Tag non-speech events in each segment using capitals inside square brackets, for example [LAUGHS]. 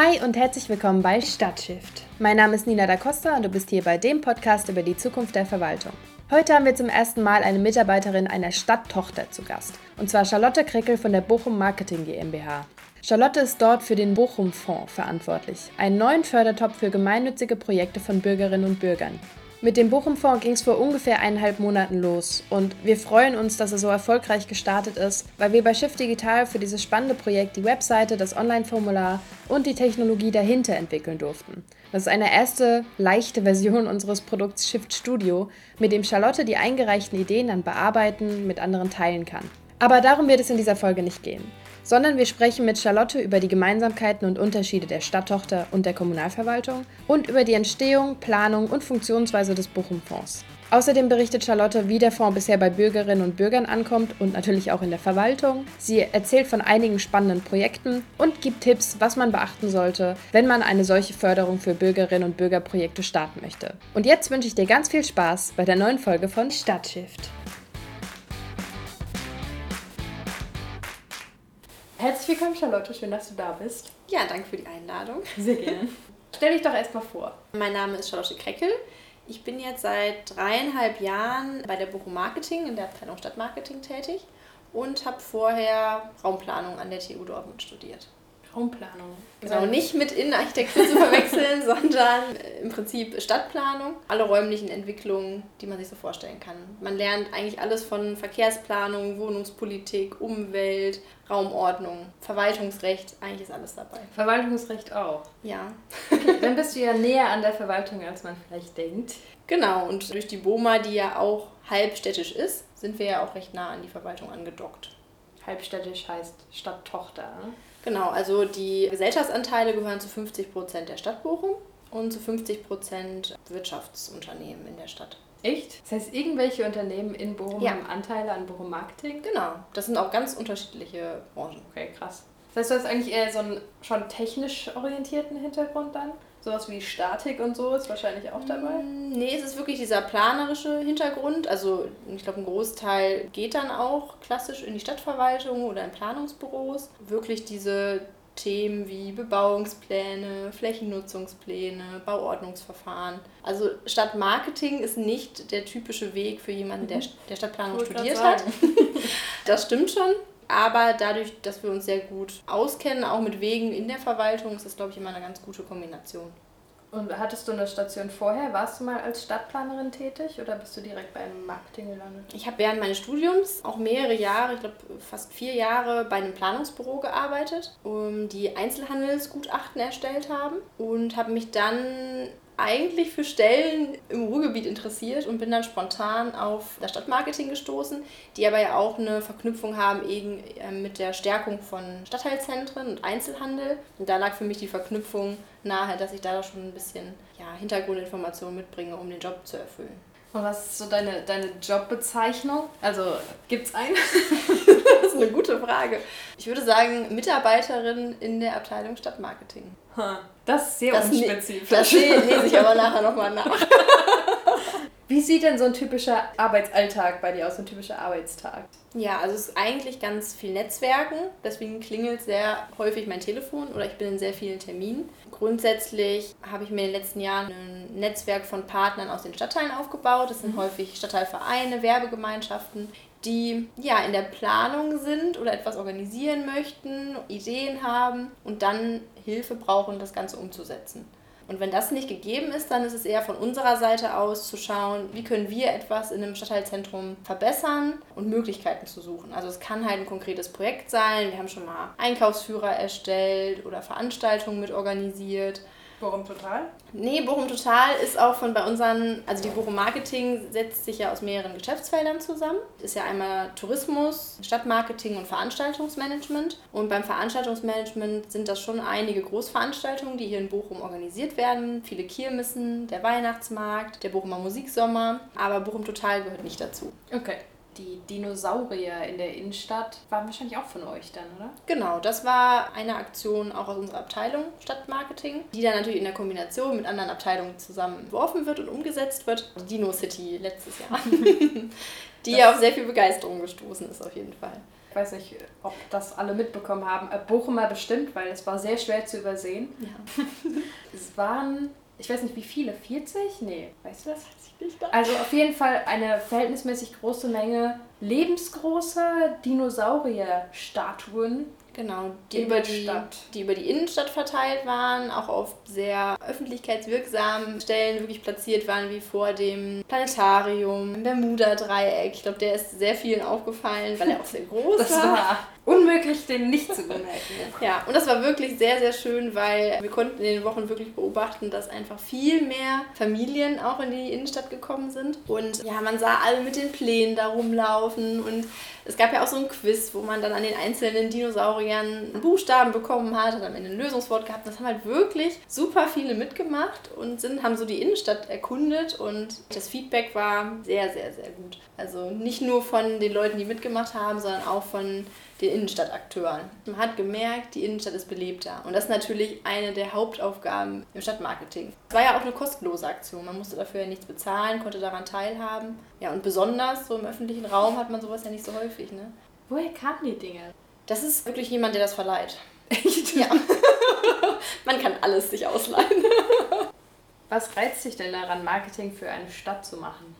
Hi und herzlich willkommen bei Stadtshift. Mein Name ist Nina da Costa und du bist hier bei dem Podcast über die Zukunft der Verwaltung. Heute haben wir zum ersten Mal eine Mitarbeiterin einer Stadttochter zu Gast, und zwar Charlotte Krickel von der Bochum Marketing GmbH. Charlotte ist dort für den Bochum Fonds verantwortlich, einen neuen Fördertopf für gemeinnützige Projekte von Bürgerinnen und Bürgern. Mit dem Bochum-Fonds ging es vor ungefähr eineinhalb Monaten los und wir freuen uns, dass er so erfolgreich gestartet ist, weil wir bei Shift Digital für dieses spannende Projekt die Webseite, das Online-Formular und die Technologie dahinter entwickeln durften. Das ist eine erste leichte Version unseres Produkts Shift Studio, mit dem Charlotte die eingereichten Ideen dann bearbeiten, mit anderen teilen kann. Aber darum wird es in dieser Folge nicht gehen sondern wir sprechen mit Charlotte über die Gemeinsamkeiten und Unterschiede der Stadttochter und der Kommunalverwaltung und über die Entstehung, Planung und Funktionsweise des Bochum-Fonds. Außerdem berichtet Charlotte, wie der Fonds bisher bei Bürgerinnen und Bürgern ankommt und natürlich auch in der Verwaltung. Sie erzählt von einigen spannenden Projekten und gibt Tipps, was man beachten sollte, wenn man eine solche Förderung für Bürgerinnen und Bürgerprojekte starten möchte. Und jetzt wünsche ich dir ganz viel Spaß bei der neuen Folge von Stadtshift. Herzlich willkommen, Charlotte. Schön, dass du da bist. Ja, danke für die Einladung. Sehr gerne. Stell dich doch erstmal vor. Mein Name ist Charlotte Kreckel. Ich bin jetzt seit dreieinhalb Jahren bei der Bochum Marketing in der Abteilung Stadtmarketing tätig und habe vorher Raumplanung an der TU Dortmund studiert. Raumplanung. Genau, nicht mit Innenarchitektur zu verwechseln, [LAUGHS] sondern im Prinzip Stadtplanung. Alle räumlichen Entwicklungen, die man sich so vorstellen kann. Man lernt eigentlich alles von Verkehrsplanung, Wohnungspolitik, Umwelt, Raumordnung, Verwaltungsrecht, eigentlich ist alles dabei. Verwaltungsrecht auch? Ja. Dann bist du ja [LAUGHS] näher an der Verwaltung, als man vielleicht denkt. Genau, und durch die BOMA, die ja auch halbstädtisch ist, sind wir ja auch recht nah an die Verwaltung angedockt. Halbstädtisch heißt Stadttochter, ne? Genau, also die Gesellschaftsanteile gehören zu 50 Prozent der Stadt Bochum und zu 50 Prozent Wirtschaftsunternehmen in der Stadt. Echt? Das heißt, irgendwelche Unternehmen in Bochum ja. haben Anteile an Bochum Marketing? Genau, das sind auch ganz unterschiedliche Branchen. Okay, krass. Das heißt, du hast eigentlich eher so einen schon technisch orientierten Hintergrund dann? Sowas wie Statik und so ist wahrscheinlich auch dabei? Mm, nee, es ist wirklich dieser planerische Hintergrund. Also ich glaube, ein Großteil geht dann auch klassisch in die Stadtverwaltung oder in Planungsbüros. Wirklich diese Themen wie Bebauungspläne, Flächennutzungspläne, Bauordnungsverfahren. Also Stadtmarketing ist nicht der typische Weg für jemanden, der, mhm. der Stadtplanung studiert hat. [LAUGHS] das stimmt schon. Aber dadurch, dass wir uns sehr gut auskennen, auch mit Wegen in der Verwaltung, ist das, glaube ich, immer eine ganz gute Kombination. Und hattest du eine Station vorher? Warst du mal als Stadtplanerin tätig oder bist du direkt beim Marketing gelandet? Ich habe während meines Studiums auch mehrere Jahre, ich glaube fast vier Jahre, bei einem Planungsbüro gearbeitet, um die Einzelhandelsgutachten erstellt haben und habe mich dann eigentlich für Stellen im Ruhrgebiet interessiert und bin dann spontan auf das Stadtmarketing gestoßen, die aber ja auch eine Verknüpfung haben eben ähm, mit der Stärkung von Stadtteilzentren und Einzelhandel. Und da lag für mich die Verknüpfung nahe, dass ich da schon ein bisschen ja, Hintergrundinformationen mitbringe, um den Job zu erfüllen. Und was ist so deine, deine Jobbezeichnung? Also gibt es eine? [LAUGHS] das ist eine gute Frage. Ich würde sagen, Mitarbeiterin in der Abteilung Stadtmarketing. Das ist sehr das unspezifisch. Das [LAUGHS] lese ich aber nachher nochmal nach. Wie sieht denn so ein typischer Arbeitsalltag bei dir aus, so ein typischer Arbeitstag? Ja, also es ist eigentlich ganz viel Netzwerken. Deswegen klingelt sehr häufig mein Telefon oder ich bin in sehr vielen Terminen. Grundsätzlich habe ich mir in den letzten Jahren ein Netzwerk von Partnern aus den Stadtteilen aufgebaut. Das sind mhm. häufig Stadtteilvereine, Werbegemeinschaften, die ja in der Planung sind oder etwas organisieren möchten, Ideen haben und dann Hilfe brauchen, das Ganze umzusetzen. Und wenn das nicht gegeben ist, dann ist es eher von unserer Seite aus zu schauen, wie können wir etwas in einem Stadtteilzentrum verbessern und Möglichkeiten zu suchen. Also es kann halt ein konkretes Projekt sein. Wir haben schon mal Einkaufsführer erstellt oder Veranstaltungen mit organisiert Bochum Total? Nee, Bochum Total ist auch von bei unseren, also die Bochum Marketing setzt sich ja aus mehreren Geschäftsfeldern zusammen. Ist ja einmal Tourismus, Stadtmarketing und Veranstaltungsmanagement. Und beim Veranstaltungsmanagement sind das schon einige Großveranstaltungen, die hier in Bochum organisiert werden. Viele Kirmessen, der Weihnachtsmarkt, der Bochumer Musiksommer. Aber Bochum Total gehört nicht dazu. Okay die Dinosaurier in der Innenstadt waren wahrscheinlich auch von euch dann, oder? Genau, das war eine Aktion auch aus unserer Abteilung Stadtmarketing, die dann natürlich in der Kombination mit anderen Abteilungen zusammen entworfen wird und umgesetzt wird. Die Dino City letztes Jahr, [LAUGHS] die das auf sehr viel Begeisterung gestoßen ist auf jeden Fall. Ich weiß nicht, ob das alle mitbekommen haben. Äh, Bochumer bestimmt, weil es war sehr schwer zu übersehen. Ja. [LAUGHS] es waren, ich weiß nicht wie viele, 40? Nee, weißt du das? Also auf jeden Fall eine verhältnismäßig große Menge lebensgroßer Dinosaurierstatuen Genau, die über, die, die über die Innenstadt verteilt waren, auch auf sehr öffentlichkeitswirksamen Stellen wirklich platziert waren, wie vor dem Planetarium, im Bermuda-Dreieck. Ich glaube, der ist sehr vielen aufgefallen, weil er auch sehr [LAUGHS] groß das war. war unmöglich, den nicht zu bemerken. [LAUGHS] ja, und das war wirklich sehr, sehr schön, weil wir konnten in den Wochen wirklich beobachten, dass einfach viel mehr Familien auch in die Innenstadt gekommen sind. Und ja, man sah alle mit den Plänen da rumlaufen und es gab ja auch so ein Quiz, wo man dann an den einzelnen Dinosauriern Buchstaben bekommen hat, hat am Ende ein Lösungswort gehabt. Das haben halt wirklich super viele mitgemacht und sind, haben so die Innenstadt erkundet und das Feedback war sehr, sehr, sehr gut. Also nicht nur von den Leuten, die mitgemacht haben, sondern auch von den Innenstadtakteuren. Man hat gemerkt, die Innenstadt ist belebter. Und das ist natürlich eine der Hauptaufgaben im Stadtmarketing. Es war ja auch eine kostenlose Aktion. Man musste dafür ja nichts bezahlen, konnte daran teilhaben. Ja, und besonders so im öffentlichen Raum hat man sowas ja nicht so häufig. Ne? Woher kamen die Dinge? Das ist wirklich jemand, der das verleiht. Echt? Ja. [LAUGHS] man kann alles sich ausleihen. Was reizt dich denn daran, Marketing für eine Stadt zu machen?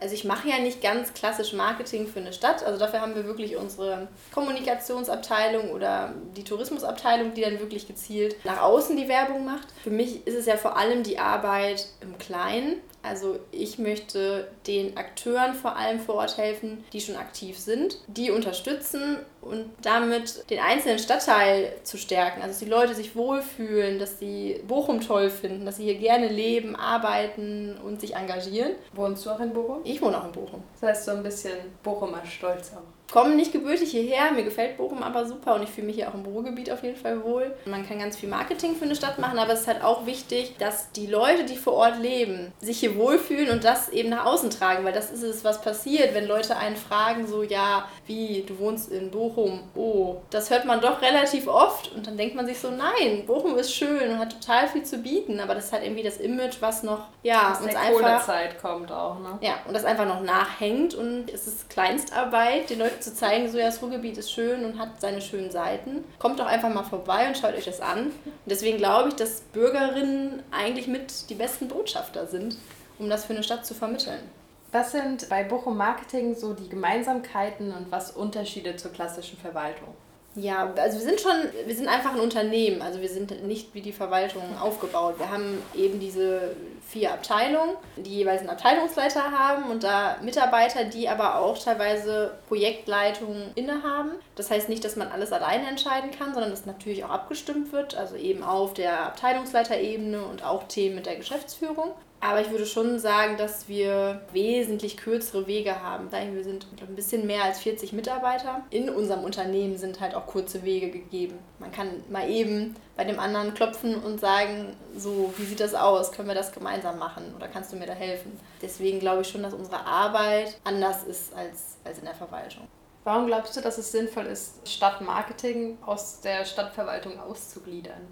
Also ich mache ja nicht ganz klassisch Marketing für eine Stadt. Also dafür haben wir wirklich unsere Kommunikationsabteilung oder die Tourismusabteilung, die dann wirklich gezielt nach außen die Werbung macht. Für mich ist es ja vor allem die Arbeit im Kleinen. Also ich möchte den Akteuren vor allem vor Ort helfen, die schon aktiv sind, die unterstützen und damit den einzelnen Stadtteil zu stärken. Also dass die Leute sich wohlfühlen, dass sie Bochum toll finden, dass sie hier gerne leben, arbeiten und sich engagieren. Wohnst du auch in Bochum? Ich wohne auch in Bochum. Das heißt so ein bisschen Bochumer Stolz auch komme nicht gebürtig hierher, mir gefällt Bochum aber super und ich fühle mich hier auch im Ruhrgebiet auf jeden Fall wohl. Man kann ganz viel Marketing für eine Stadt machen, aber es ist halt auch wichtig, dass die Leute, die vor Ort leben, sich hier wohlfühlen und das eben nach außen tragen, weil das ist es, was passiert, wenn Leute einen fragen, so, ja, wie, du wohnst in Bochum, oh, das hört man doch relativ oft und dann denkt man sich so, nein, Bochum ist schön und hat total viel zu bieten, aber das ist halt irgendwie das Image, was noch, ja, aus uns der einfach... Zeit kommt auch, ne? Ja, und das einfach noch nachhängt und es ist Kleinstarbeit, den Leuten zu zeigen, so ja, das Ruhrgebiet ist schön und hat seine schönen Seiten. Kommt doch einfach mal vorbei und schaut euch das an. Und deswegen glaube ich, dass Bürgerinnen eigentlich mit die besten Botschafter sind, um das für eine Stadt zu vermitteln. Was sind bei Bochum Marketing so die Gemeinsamkeiten und was Unterschiede zur klassischen Verwaltung? Ja, also wir sind schon, wir sind einfach ein Unternehmen, also wir sind nicht wie die Verwaltung aufgebaut. Wir haben eben diese vier Abteilungen, die jeweils einen Abteilungsleiter haben und da Mitarbeiter, die aber auch teilweise Projektleitungen innehaben. Das heißt nicht, dass man alles alleine entscheiden kann, sondern dass natürlich auch abgestimmt wird, also eben auf der Abteilungsleiterebene und auch Themen mit der Geschäftsführung. Aber ich würde schon sagen, dass wir wesentlich kürzere Wege haben. Wir sind ein bisschen mehr als 40 Mitarbeiter. In unserem Unternehmen sind halt auch kurze Wege gegeben. Man kann mal eben bei dem anderen klopfen und sagen, so, wie sieht das aus? Können wir das gemeinsam machen? Oder kannst du mir da helfen? Deswegen glaube ich schon, dass unsere Arbeit anders ist als, als in der Verwaltung. Warum glaubst du, dass es sinnvoll ist, Stadtmarketing aus der Stadtverwaltung auszugliedern?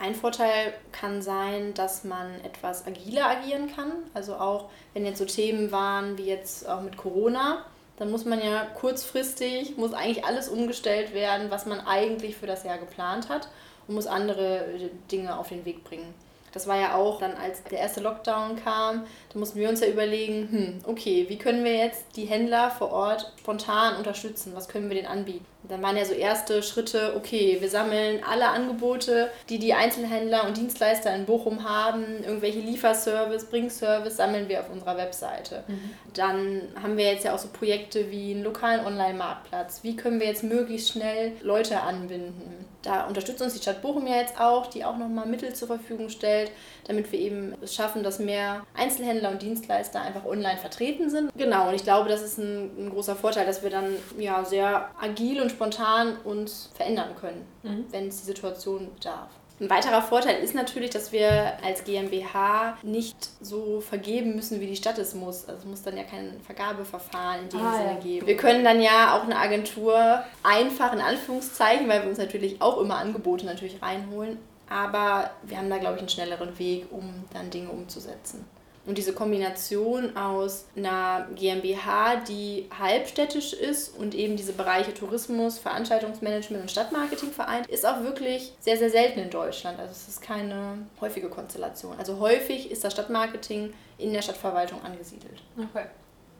Ein Vorteil kann sein, dass man etwas agiler agieren kann. Also auch wenn jetzt so Themen waren wie jetzt auch mit Corona, dann muss man ja kurzfristig, muss eigentlich alles umgestellt werden, was man eigentlich für das Jahr geplant hat und muss andere Dinge auf den Weg bringen. Das war ja auch dann, als der erste Lockdown kam, da mussten wir uns ja überlegen, hm, okay, wie können wir jetzt die Händler vor Ort spontan unterstützen? Was können wir denen anbieten? Dann waren ja so erste Schritte, okay, wir sammeln alle Angebote, die die Einzelhändler und Dienstleister in Bochum haben, irgendwelche Lieferservice, Bringservice, sammeln wir auf unserer Webseite. Mhm. Dann haben wir jetzt ja auch so Projekte wie einen lokalen Online-Marktplatz. Wie können wir jetzt möglichst schnell Leute anbinden? Da unterstützt uns die Stadt Bochum ja jetzt auch, die auch nochmal Mittel zur Verfügung stellt, damit wir eben es schaffen, dass mehr Einzelhändler und Dienstleister einfach online vertreten sind. Genau, und ich glaube, das ist ein, ein großer Vorteil, dass wir dann ja sehr agil und spontan uns verändern können, mhm. wenn es die Situation bedarf. Ein weiterer Vorteil ist natürlich, dass wir als GmbH nicht so vergeben müssen, wie die Stadt es muss. Also es muss dann ja kein Vergabeverfahren in dem ah, Sinne ja. geben. Wir können dann ja auch eine Agentur einfach in Anführungszeichen, weil wir uns natürlich auch immer Angebote natürlich reinholen, aber wir haben da, glaube ich, einen schnelleren Weg, um dann Dinge umzusetzen. Und diese Kombination aus einer GmbH, die halbstädtisch ist und eben diese Bereiche Tourismus, Veranstaltungsmanagement und Stadtmarketing vereint, ist auch wirklich sehr, sehr selten in Deutschland. Also es ist keine häufige Konstellation. Also häufig ist das Stadtmarketing in der Stadtverwaltung angesiedelt. Okay.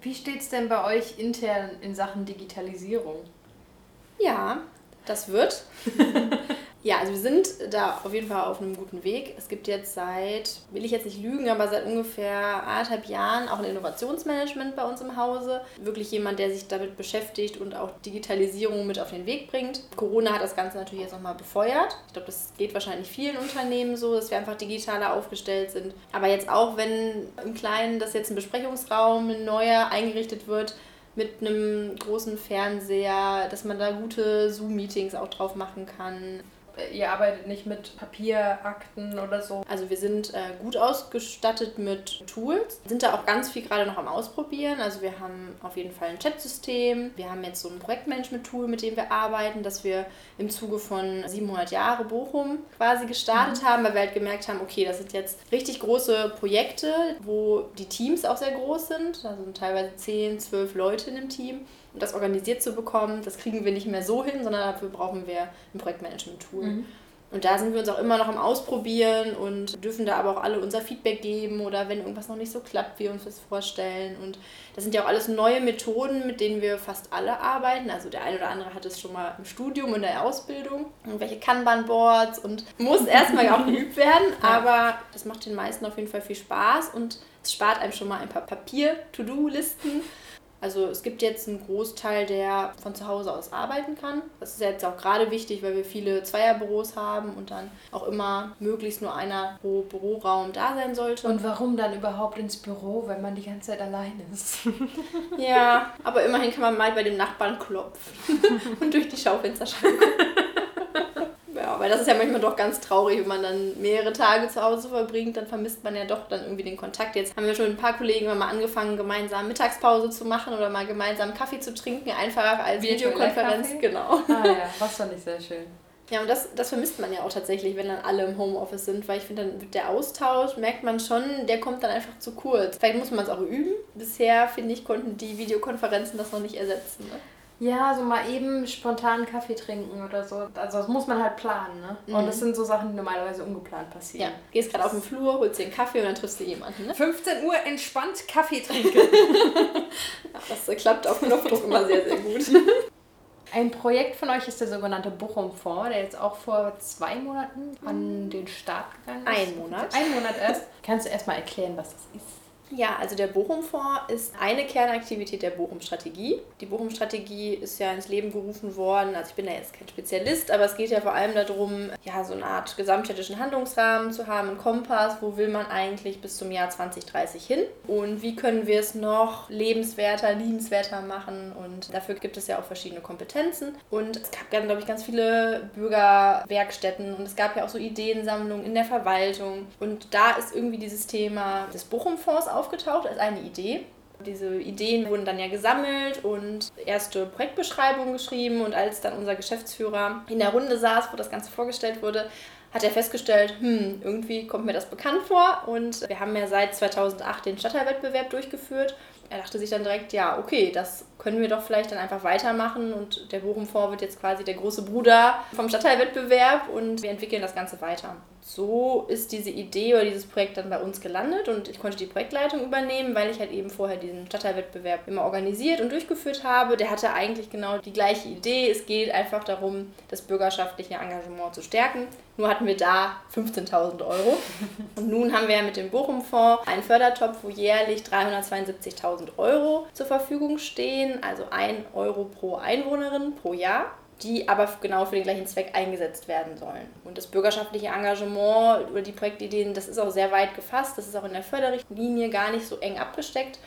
Wie steht es denn bei euch intern in Sachen Digitalisierung? Ja, das wird. [LAUGHS] Ja, also wir sind da auf jeden Fall auf einem guten Weg. Es gibt jetzt seit, will ich jetzt nicht lügen, aber seit ungefähr anderthalb Jahren auch ein Innovationsmanagement bei uns im Hause. Wirklich jemand, der sich damit beschäftigt und auch Digitalisierung mit auf den Weg bringt. Corona hat das Ganze natürlich jetzt nochmal befeuert. Ich glaube, das geht wahrscheinlich vielen Unternehmen so, dass wir einfach digitaler aufgestellt sind. Aber jetzt auch, wenn im Kleinen das jetzt ein Besprechungsraum, ein neuer eingerichtet wird, mit einem großen Fernseher, dass man da gute Zoom-Meetings auch drauf machen kann ihr arbeitet nicht mit Papierakten oder so. Also wir sind äh, gut ausgestattet mit Tools, sind da auch ganz viel gerade noch am Ausprobieren. Also wir haben auf jeden Fall ein Chat-System. Wir haben jetzt so ein Projektmanagement-Tool, mit dem wir arbeiten, das wir im Zuge von 700 Jahre Bochum quasi gestartet mhm. haben, weil wir halt gemerkt haben, okay, das sind jetzt richtig große Projekte, wo die Teams auch sehr groß sind. Also sind teilweise 10, 12 Leute in dem Team. Und das organisiert zu bekommen, das kriegen wir nicht mehr so hin, sondern dafür brauchen wir ein Projektmanagement-Tool. Mhm. Und da sind wir uns auch immer noch am Ausprobieren und dürfen da aber auch alle unser Feedback geben oder wenn irgendwas noch nicht so klappt, wie wir uns das vorstellen. Und das sind ja auch alles neue Methoden, mit denen wir fast alle arbeiten. Also der eine oder andere hat es schon mal im Studium, in der Ausbildung, irgendwelche Kanban-Boards und muss [LAUGHS] erstmal auch geübt werden. Aber das macht den meisten auf jeden Fall viel Spaß und es spart einem schon mal ein paar Papier-To-Do-Listen also es gibt jetzt einen Großteil, der von zu Hause aus arbeiten kann. Das ist jetzt auch gerade wichtig, weil wir viele Zweierbüros haben und dann auch immer möglichst nur einer pro Büroraum da sein sollte. Und warum dann überhaupt ins Büro, wenn man die ganze Zeit allein ist? [LAUGHS] ja, aber immerhin kann man mal bei dem Nachbarn klopfen [LAUGHS] und durch die Schaufensterscheibe gucken. Ja, weil das ist ja manchmal doch ganz traurig, wenn man dann mehrere Tage zu Hause verbringt, dann vermisst man ja doch dann irgendwie den Kontakt. Jetzt haben wir schon mit ein paar Kollegen mal angefangen, gemeinsam Mittagspause zu machen oder mal gemeinsam Kaffee zu trinken, einfach als Videokonferenz. Genau. Ah ja, was fand ich sehr schön. Ja, und das, das vermisst man ja auch tatsächlich, wenn dann alle im Homeoffice sind, weil ich finde, dann wird der Austausch, merkt man schon, der kommt dann einfach zu kurz. Vielleicht muss man es auch üben. Bisher, finde ich, konnten die Videokonferenzen das noch nicht ersetzen. Ne? Ja, so mal eben spontan Kaffee trinken oder so. Also das muss man halt planen, ne? Mhm. Und das sind so Sachen, die normalerweise ungeplant passieren. Ja, gehst gerade auf den Flur, holst dir einen Kaffee und dann triffst du jemanden, ne? 15 Uhr entspannt Kaffee trinken. [LAUGHS] ja, das klappt auf Knopfdruck immer sehr, sehr gut. [LAUGHS] Ein Projekt von euch ist der sogenannte Bochum-Fonds, der jetzt auch vor zwei Monaten an den Start gegangen ist. Ein Monat. Ein Monat erst. Kannst du erstmal erklären, was das ist? Ja, also der Bochum-Fonds ist eine Kernaktivität der Bochum-Strategie. Die Bochum-Strategie ist ja ins Leben gerufen worden. Also ich bin da jetzt kein Spezialist, aber es geht ja vor allem darum, ja, so eine Art gesamtstädtischen Handlungsrahmen zu haben, einen Kompass, wo will man eigentlich bis zum Jahr 2030 hin? Und wie können wir es noch lebenswerter, liebenswerter machen? Und dafür gibt es ja auch verschiedene Kompetenzen. Und es gab, glaube ich, ganz viele Bürgerwerkstätten. Und es gab ja auch so Ideensammlungen in der Verwaltung. Und da ist irgendwie dieses Thema des Bochum-Fonds auch aufgetaucht als eine Idee. Diese Ideen wurden dann ja gesammelt und erste Projektbeschreibungen geschrieben. Und als dann unser Geschäftsführer in der Runde saß, wo das Ganze vorgestellt wurde, hat er festgestellt, hm, irgendwie kommt mir das bekannt vor. Und wir haben ja seit 2008 den Stadtteilwettbewerb durchgeführt. Er dachte sich dann direkt, ja, okay, das können wir doch vielleicht dann einfach weitermachen. Und der Bochum-Fonds wird jetzt quasi der große Bruder vom Stadtteilwettbewerb und wir entwickeln das Ganze weiter so ist diese Idee oder dieses Projekt dann bei uns gelandet und ich konnte die Projektleitung übernehmen, weil ich halt eben vorher diesen Stadtteilwettbewerb immer organisiert und durchgeführt habe. Der hatte eigentlich genau die gleiche Idee. Es geht einfach darum, das bürgerschaftliche Engagement zu stärken. Nur hatten wir da 15.000 Euro. Und nun haben wir ja mit dem Bochum-Fonds einen Fördertopf, wo jährlich 372.000 Euro zur Verfügung stehen, also 1 Euro pro Einwohnerin pro Jahr die aber genau für den gleichen Zweck eingesetzt werden sollen. Und das bürgerschaftliche Engagement oder die Projektideen, das ist auch sehr weit gefasst, das ist auch in der Förderrichtlinie gar nicht so eng abgesteckt,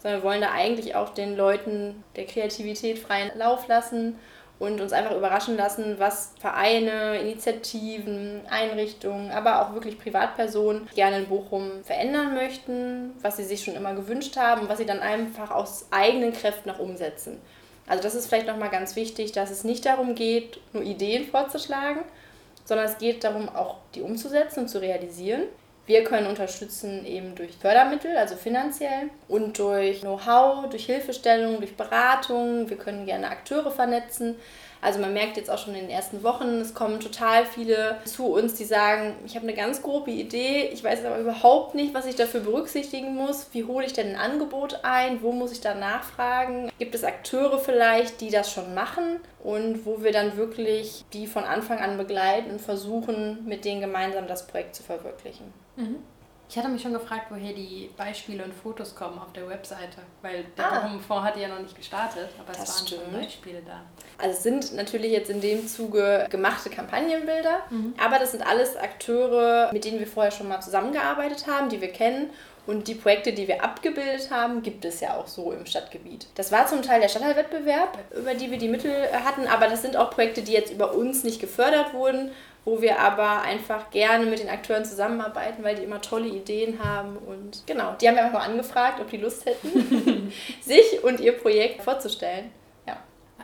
sondern wir wollen da eigentlich auch den Leuten der Kreativität freien Lauf lassen und uns einfach überraschen lassen, was Vereine, Initiativen, Einrichtungen, aber auch wirklich Privatpersonen gerne in Bochum verändern möchten, was sie sich schon immer gewünscht haben was sie dann einfach aus eigenen Kräften noch umsetzen. Also das ist vielleicht nochmal ganz wichtig, dass es nicht darum geht, nur Ideen vorzuschlagen, sondern es geht darum, auch die umzusetzen und zu realisieren. Wir können unterstützen eben durch Fördermittel, also finanziell, und durch Know-how, durch Hilfestellung, durch Beratung. Wir können gerne Akteure vernetzen. Also man merkt jetzt auch schon in den ersten Wochen, es kommen total viele zu uns, die sagen, ich habe eine ganz grobe Idee, ich weiß aber überhaupt nicht, was ich dafür berücksichtigen muss. Wie hole ich denn ein Angebot ein? Wo muss ich da nachfragen? Gibt es Akteure vielleicht, die das schon machen und wo wir dann wirklich die von Anfang an begleiten und versuchen, mit denen gemeinsam das Projekt zu verwirklichen? Mhm. Ich hatte mich schon gefragt, woher die Beispiele und Fotos kommen auf der Webseite, weil der ah. Fonds hatte ja noch nicht gestartet, aber es waren stimmt. schon Beispiele da. Also es sind natürlich jetzt in dem Zuge gemachte Kampagnenbilder, mhm. aber das sind alles Akteure, mit denen wir vorher schon mal zusammengearbeitet haben, die wir kennen und die Projekte, die wir abgebildet haben, gibt es ja auch so im Stadtgebiet. Das war zum Teil der Stadtteilwettbewerb, über die wir die Mittel hatten, aber das sind auch Projekte, die jetzt über uns nicht gefördert wurden, wo wir aber einfach gerne mit den Akteuren zusammenarbeiten, weil die immer tolle Ideen haben. Und genau, die haben wir einfach mal angefragt, ob die Lust hätten, [LAUGHS] sich und ihr Projekt vorzustellen.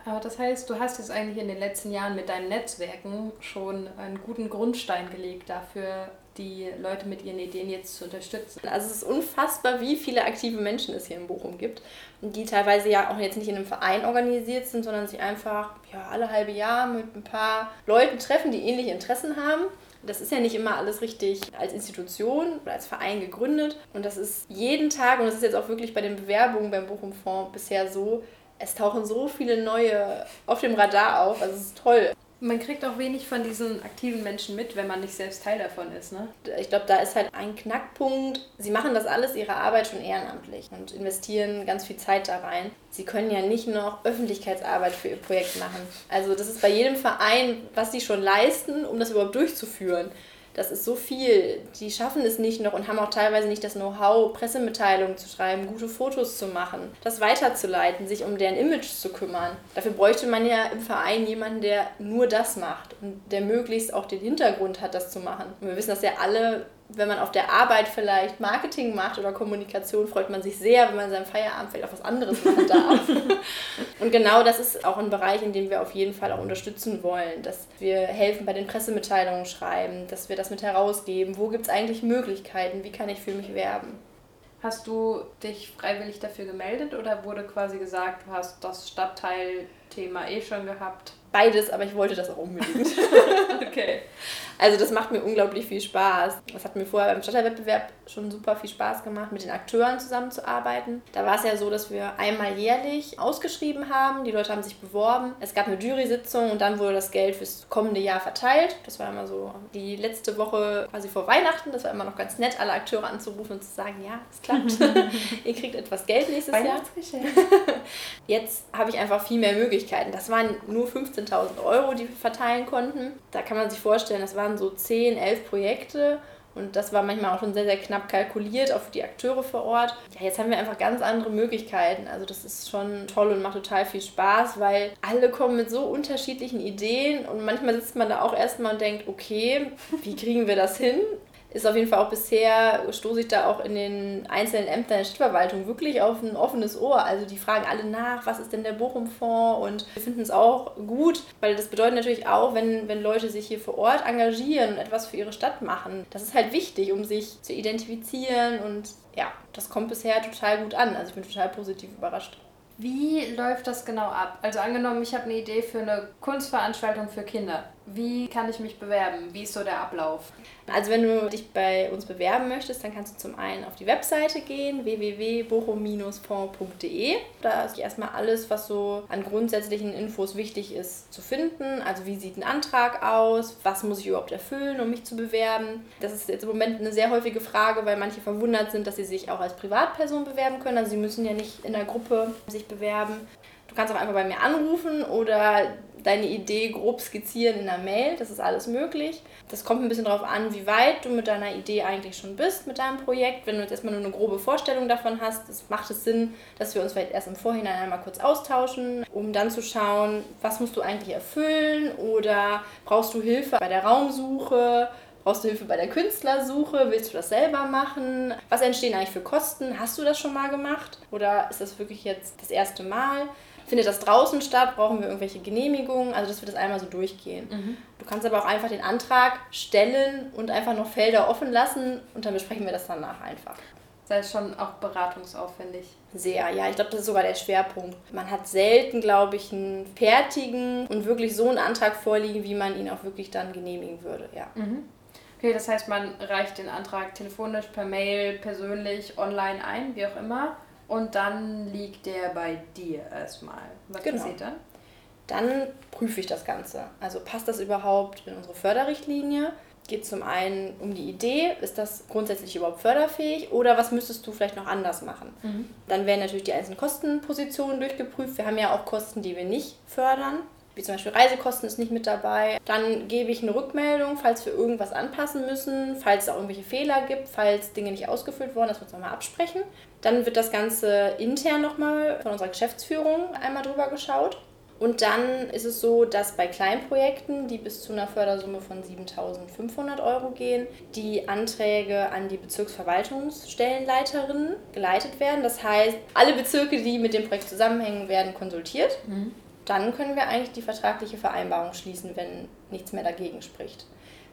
Aber das heißt, du hast jetzt eigentlich in den letzten Jahren mit deinen Netzwerken schon einen guten Grundstein gelegt dafür, die Leute mit ihren Ideen jetzt zu unterstützen. Also es ist unfassbar, wie viele aktive Menschen es hier in Bochum gibt, die teilweise ja auch jetzt nicht in einem Verein organisiert sind, sondern sich einfach ja, alle halbe Jahr mit ein paar Leuten treffen, die ähnliche Interessen haben. Das ist ja nicht immer alles richtig als Institution oder als Verein gegründet. Und das ist jeden Tag, und das ist jetzt auch wirklich bei den Bewerbungen beim Bochum Fonds bisher so, es tauchen so viele neue auf dem Radar auf. Also es ist toll. Man kriegt auch wenig von diesen aktiven Menschen mit, wenn man nicht selbst Teil davon ist. Ne? Ich glaube, da ist halt ein Knackpunkt. Sie machen das alles, ihre Arbeit schon ehrenamtlich und investieren ganz viel Zeit da rein. Sie können ja nicht noch Öffentlichkeitsarbeit für ihr Projekt machen. Also das ist bei jedem Verein, was sie schon leisten, um das überhaupt durchzuführen das ist so viel. Die schaffen es nicht noch und haben auch teilweise nicht das Know-how, Pressemitteilungen zu schreiben, gute Fotos zu machen, das weiterzuleiten, sich um deren Image zu kümmern. Dafür bräuchte man ja im Verein jemanden, der nur das macht und der möglichst auch den Hintergrund hat, das zu machen. Und wir wissen das ja alle, wenn man auf der Arbeit vielleicht Marketing macht oder Kommunikation, freut man sich sehr, wenn man seinem Feierabend vielleicht auch was anderes machen [LAUGHS] darf. und genau das ist auch ein Bereich, in dem wir auf jeden Fall auch unterstützen wollen, dass wir helfen bei den Pressemitteilungen schreiben, dass wir das mit herausgeben. Wo gibt es eigentlich Möglichkeiten? Wie kann ich für mich werben? Hast du dich freiwillig dafür gemeldet oder wurde quasi gesagt, du hast das Stadtteilthema eh schon gehabt? Beides, aber ich wollte das auch unbedingt. [LAUGHS] okay. Also das macht mir unglaublich viel Spaß. Das hat mir vorher beim Stadtteilwettbewerb schon super viel Spaß gemacht, mit den Akteuren zusammenzuarbeiten. Da war es ja so, dass wir einmal jährlich ausgeschrieben haben. Die Leute haben sich beworben. Es gab eine Jury-Sitzung und dann wurde das Geld fürs kommende Jahr verteilt. Das war immer so die letzte Woche quasi vor Weihnachten. Das war immer noch ganz nett, alle Akteure anzurufen und zu sagen, ja, es klappt. [LAUGHS] Ihr kriegt etwas Geld nächstes Jahr. [LAUGHS] Jetzt habe ich einfach viel mehr Möglichkeiten. Das waren nur 15 15.000 Euro, die wir verteilen konnten. Da kann man sich vorstellen, das waren so 10, 11 Projekte und das war manchmal auch schon sehr, sehr knapp kalkuliert, auch für die Akteure vor Ort. Ja, jetzt haben wir einfach ganz andere Möglichkeiten. Also das ist schon toll und macht total viel Spaß, weil alle kommen mit so unterschiedlichen Ideen und manchmal sitzt man da auch erstmal und denkt, okay, wie kriegen wir das hin? Ist auf jeden Fall auch bisher, stoße ich da auch in den einzelnen Ämtern der Stadtverwaltung wirklich auf ein offenes Ohr. Also die fragen alle nach, was ist denn der Bochum-Fonds und wir finden es auch gut, weil das bedeutet natürlich auch, wenn, wenn Leute sich hier vor Ort engagieren und etwas für ihre Stadt machen, das ist halt wichtig, um sich zu identifizieren und ja, das kommt bisher total gut an. Also ich bin total positiv überrascht. Wie läuft das genau ab? Also angenommen, ich habe eine Idee für eine Kunstveranstaltung für Kinder. Wie kann ich mich bewerben? Wie ist so der Ablauf? Also wenn du dich bei uns bewerben möchtest, dann kannst du zum einen auf die Webseite gehen, www.bochum-fonds.de. Da ist erstmal alles, was so an grundsätzlichen Infos wichtig ist, zu finden. Also wie sieht ein Antrag aus? Was muss ich überhaupt erfüllen, um mich zu bewerben? Das ist jetzt im Moment eine sehr häufige Frage, weil manche verwundert sind, dass sie sich auch als Privatperson bewerben können. Also sie müssen ja nicht in der Gruppe sich bewerben. Du kannst auch einfach bei mir anrufen oder deine Idee grob skizzieren in einer Mail. Das ist alles möglich. Das kommt ein bisschen darauf an, wie weit du mit deiner Idee eigentlich schon bist, mit deinem Projekt. Wenn du jetzt erstmal nur eine grobe Vorstellung davon hast, das macht es Sinn, dass wir uns vielleicht erst im Vorhinein einmal kurz austauschen, um dann zu schauen, was musst du eigentlich erfüllen oder brauchst du Hilfe bei der Raumsuche Brauchst du Hilfe bei der Künstlersuche? Willst du das selber machen? Was entstehen eigentlich für Kosten? Hast du das schon mal gemacht? Oder ist das wirklich jetzt das erste Mal? Findet das draußen statt? Brauchen wir irgendwelche Genehmigungen? Also, dass wir das einmal so durchgehen. Mhm. Du kannst aber auch einfach den Antrag stellen und einfach noch Felder offen lassen und dann besprechen wir das danach einfach. Sei es schon auch beratungsaufwendig. Sehr, ja. Ich glaube, das ist sogar der Schwerpunkt. Man hat selten, glaube ich, einen fertigen und wirklich so einen Antrag vorliegen, wie man ihn auch wirklich dann genehmigen würde, ja. Mhm. Okay, das heißt, man reicht den Antrag telefonisch, per Mail, persönlich, online ein, wie auch immer. Und dann liegt der bei dir erstmal. Was genau. passiert dann? Dann prüfe ich das Ganze. Also passt das überhaupt in unsere Förderrichtlinie? Geht zum einen um die Idee, ist das grundsätzlich überhaupt förderfähig oder was müsstest du vielleicht noch anders machen? Mhm. Dann werden natürlich die einzelnen Kostenpositionen durchgeprüft. Wir haben ja auch Kosten, die wir nicht fördern, wie zum Beispiel Reisekosten ist nicht mit dabei. Dann gebe ich eine Rückmeldung, falls wir irgendwas anpassen müssen, falls es auch irgendwelche Fehler gibt, falls Dinge nicht ausgefüllt wurden, dass wir uns nochmal absprechen. Dann wird das Ganze intern nochmal von unserer Geschäftsführung einmal drüber geschaut. Und dann ist es so, dass bei Kleinprojekten, die bis zu einer Fördersumme von 7.500 Euro gehen, die Anträge an die Bezirksverwaltungsstellenleiterinnen geleitet werden. Das heißt, alle Bezirke, die mit dem Projekt zusammenhängen, werden konsultiert. Mhm. Dann können wir eigentlich die vertragliche Vereinbarung schließen, wenn nichts mehr dagegen spricht.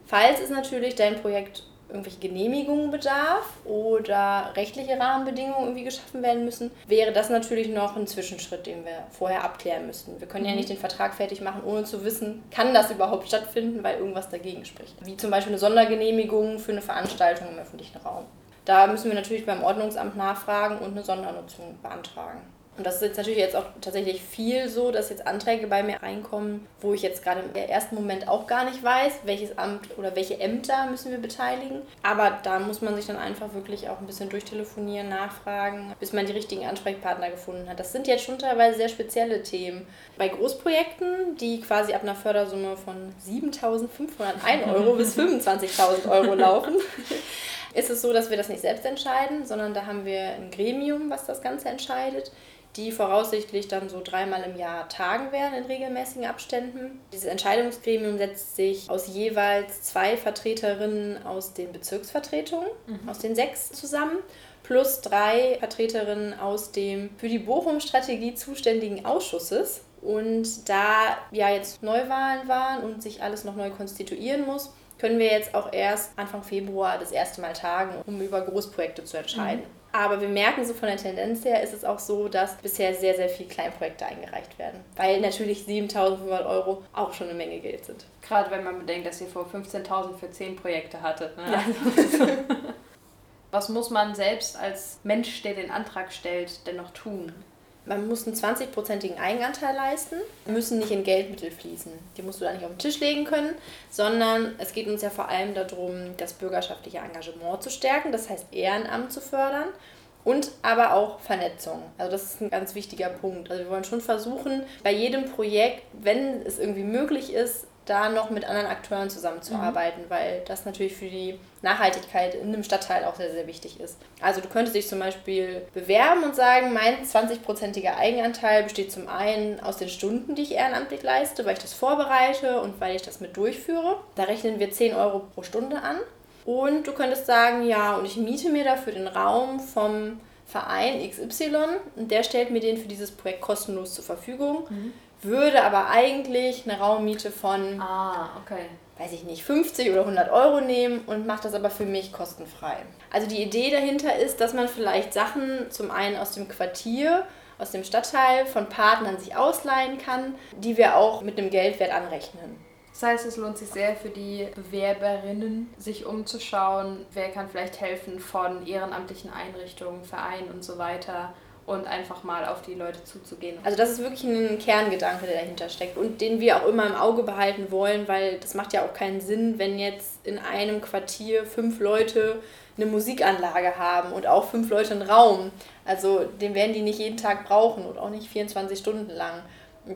Falls es natürlich dein Projekt irgendwelche Genehmigungen bedarf oder rechtliche Rahmenbedingungen irgendwie geschaffen werden müssen, wäre das natürlich noch ein Zwischenschritt, den wir vorher abklären müssten. Wir können mhm. ja nicht den Vertrag fertig machen, ohne zu wissen, kann das überhaupt stattfinden, weil irgendwas dagegen spricht. Wie zum Beispiel eine Sondergenehmigung für eine Veranstaltung im öffentlichen Raum. Da müssen wir natürlich beim Ordnungsamt nachfragen und eine Sondernutzung beantragen. Und das ist jetzt natürlich jetzt auch tatsächlich viel so, dass jetzt Anträge bei mir reinkommen, wo ich jetzt gerade im ersten Moment auch gar nicht weiß, welches Amt oder welche Ämter müssen wir beteiligen. Aber da muss man sich dann einfach wirklich auch ein bisschen durchtelefonieren, nachfragen, bis man die richtigen Ansprechpartner gefunden hat. Das sind jetzt schon teilweise sehr spezielle Themen. Bei Großprojekten, die quasi ab einer Fördersumme von 7.501 Euro [LAUGHS] bis 25.000 Euro laufen, [LAUGHS] ist es so, dass wir das nicht selbst entscheiden, sondern da haben wir ein Gremium, was das Ganze entscheidet die voraussichtlich dann so dreimal im Jahr tagen werden in regelmäßigen Abständen. Dieses Entscheidungsgremium setzt sich aus jeweils zwei Vertreterinnen aus den Bezirksvertretungen, mhm. aus den sechs zusammen, plus drei Vertreterinnen aus dem für die Bochum-Strategie zuständigen Ausschusses. Und da ja jetzt Neuwahlen waren und sich alles noch neu konstituieren muss, können wir jetzt auch erst Anfang Februar das erste Mal tagen, um über Großprojekte zu entscheiden. Mhm. Aber wir merken so von der Tendenz her, ist es auch so, dass bisher sehr, sehr viele Kleinprojekte eingereicht werden. Weil natürlich 7.500 Euro auch schon eine Menge Geld sind. Gerade wenn man bedenkt, dass ihr vor 15.000 für 10 Projekte hattet. Ne? Ja. Also, [LAUGHS] was muss man selbst als Mensch, der den Antrag stellt, denn noch tun? Man muss einen 20-prozentigen Eigenanteil leisten, müssen nicht in Geldmittel fließen. Die musst du da nicht auf den Tisch legen können, sondern es geht uns ja vor allem darum, das bürgerschaftliche Engagement zu stärken, das heißt Ehrenamt zu fördern und aber auch Vernetzung. Also das ist ein ganz wichtiger Punkt. Also wir wollen schon versuchen, bei jedem Projekt, wenn es irgendwie möglich ist, da noch mit anderen Akteuren zusammenzuarbeiten, mhm. weil das natürlich für die Nachhaltigkeit in einem Stadtteil auch sehr, sehr wichtig ist. Also du könntest dich zum Beispiel bewerben und sagen, mein 20-prozentiger Eigenanteil besteht zum einen aus den Stunden, die ich ehrenamtlich leiste, weil ich das vorbereite und weil ich das mit durchführe. Da rechnen wir 10 Euro pro Stunde an. Und du könntest sagen, ja, und ich miete mir dafür den Raum vom Verein XY und der stellt mir den für dieses Projekt kostenlos zur Verfügung. Mhm würde aber eigentlich eine Raummiete von, ah, okay. weiß ich nicht, 50 oder 100 Euro nehmen und macht das aber für mich kostenfrei. Also die Idee dahinter ist, dass man vielleicht Sachen zum einen aus dem Quartier, aus dem Stadtteil von Partnern sich ausleihen kann, die wir auch mit einem Geldwert anrechnen. Das heißt, es lohnt sich sehr für die Bewerberinnen, sich umzuschauen, wer kann vielleicht helfen von ehrenamtlichen Einrichtungen, Vereinen und so weiter und einfach mal auf die Leute zuzugehen. Also das ist wirklich ein Kerngedanke, der dahinter steckt und den wir auch immer im Auge behalten wollen, weil das macht ja auch keinen Sinn, wenn jetzt in einem Quartier fünf Leute eine Musikanlage haben und auch fünf Leute einen Raum. Also den werden die nicht jeden Tag brauchen und auch nicht 24 Stunden lang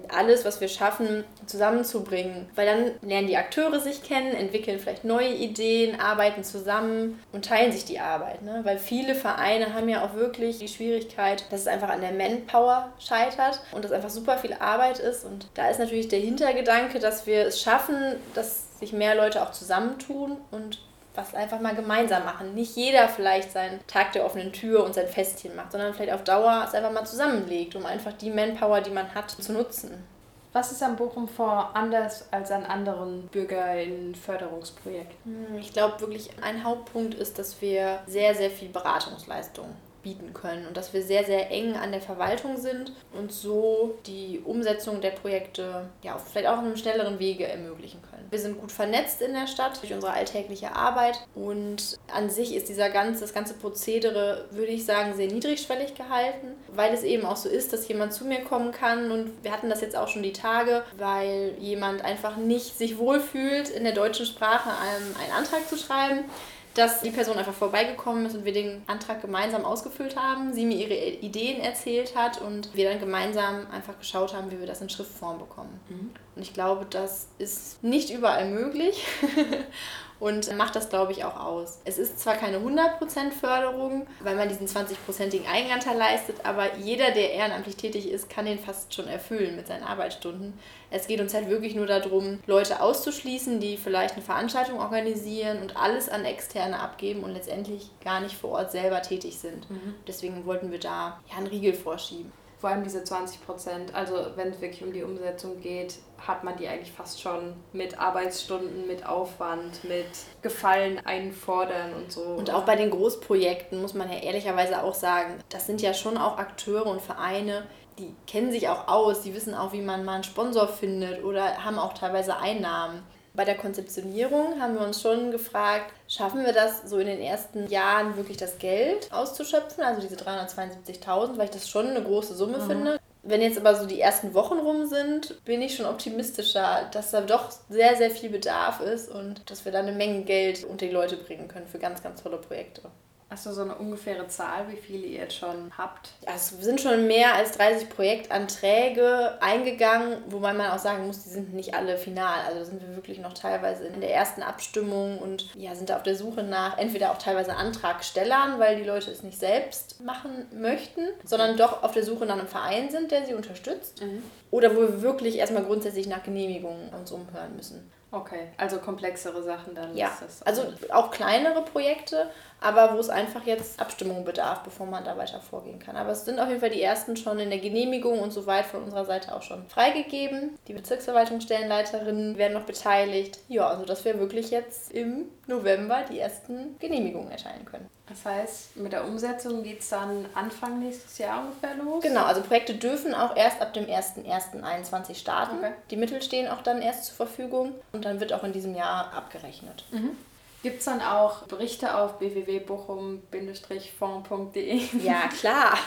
alles, was wir schaffen, zusammenzubringen. Weil dann lernen die Akteure sich kennen, entwickeln vielleicht neue Ideen, arbeiten zusammen und teilen sich die Arbeit. Ne? Weil viele Vereine haben ja auch wirklich die Schwierigkeit, dass es einfach an der Manpower scheitert und das einfach super viel Arbeit ist. Und da ist natürlich der Hintergedanke, dass wir es schaffen, dass sich mehr Leute auch zusammentun und was einfach mal gemeinsam machen. Nicht jeder vielleicht seinen Tag der offenen Tür und sein Festchen macht, sondern vielleicht auf Dauer es einfach mal zusammenlegt, um einfach die Manpower, die man hat, zu nutzen. Was ist am Bochum Fonds anders als an anderen Bürgerinnenförderungsprojekten? Hm, ich glaube wirklich, ein Hauptpunkt ist, dass wir sehr, sehr viel Beratungsleistung bieten können und dass wir sehr, sehr eng an der Verwaltung sind und so die Umsetzung der Projekte ja vielleicht auch in einem schnelleren Wege ermöglichen können. Wir sind gut vernetzt in der Stadt durch unsere alltägliche Arbeit und an sich ist dieser ganze, das ganze Prozedere, würde ich sagen, sehr niedrigschwellig gehalten, weil es eben auch so ist, dass jemand zu mir kommen kann und wir hatten das jetzt auch schon die Tage, weil jemand einfach nicht sich wohlfühlt, in der deutschen Sprache einen, Antrag zu schreiben dass die Person einfach vorbeigekommen ist und wir den Antrag gemeinsam ausgefüllt haben, sie mir ihre Ideen erzählt hat und wir dann gemeinsam einfach geschaut haben, wie wir das in Schriftform bekommen. Mhm. Und ich glaube, das ist nicht überall möglich. [LAUGHS] und macht das, glaube ich, auch aus. Es ist zwar keine 100% Förderung, weil man diesen 20%igen Eigenanteil leistet, aber jeder, der ehrenamtlich tätig ist, kann den fast schon erfüllen mit seinen Arbeitsstunden. Es geht uns halt wirklich nur darum, Leute auszuschließen, die vielleicht eine Veranstaltung organisieren und alles an Externe abgeben und letztendlich gar nicht vor Ort selber tätig sind. Mhm. Deswegen wollten wir da ja einen Riegel vorschieben vor allem diese 20 Prozent, also wenn es wirklich um die Umsetzung geht, hat man die eigentlich fast schon mit Arbeitsstunden, mit Aufwand, mit Gefallen einfordern und so. Und auch bei den Großprojekten muss man ja ehrlicherweise auch sagen, das sind ja schon auch Akteure und Vereine, die kennen sich auch aus, die wissen auch, wie man mal einen Sponsor findet oder haben auch teilweise Einnahmen. Bei der Konzeptionierung haben wir uns schon gefragt, schaffen wir das so in den ersten Jahren wirklich das Geld auszuschöpfen, also diese 372.000, weil ich das schon eine große Summe mhm. finde. Wenn jetzt aber so die ersten Wochen rum sind, bin ich schon optimistischer, dass da doch sehr, sehr viel Bedarf ist und dass wir da eine Menge Geld unter die Leute bringen können für ganz, ganz tolle Projekte. Hast du so eine ungefähre Zahl, wie viele ihr jetzt schon habt? Ja, es sind schon mehr als 30 Projektanträge eingegangen, wobei man auch sagen muss, die sind nicht alle final. Also sind wir wirklich noch teilweise in der ersten Abstimmung und ja, sind da auf der Suche nach entweder auch teilweise Antragstellern, weil die Leute es nicht selbst machen möchten, sondern doch auf der Suche nach einem Verein sind, der sie unterstützt. Mhm. Oder wo wir wirklich erstmal grundsätzlich nach Genehmigungen uns umhören müssen. Okay, also komplexere Sachen dann. Ja, also auch kleinere Projekte, aber wo es einfach jetzt Abstimmung bedarf, bevor man da weiter vorgehen kann. Aber es sind auf jeden Fall die ersten schon in der Genehmigung und soweit von unserer Seite auch schon freigegeben. Die Bezirksverwaltungsstellenleiterinnen werden noch beteiligt. Ja, also dass wir wirklich jetzt im November die ersten Genehmigungen erteilen können. Das heißt, mit der Umsetzung geht es dann Anfang nächstes Jahr ungefähr los? Genau, also Projekte dürfen auch erst ab dem 01.01.2021 starten. Okay. Die Mittel stehen auch dann erst zur Verfügung und dann wird auch in diesem Jahr abgerechnet. Mhm. Gibt es dann auch Berichte auf www.bochum-fonds.de? Ja, klar.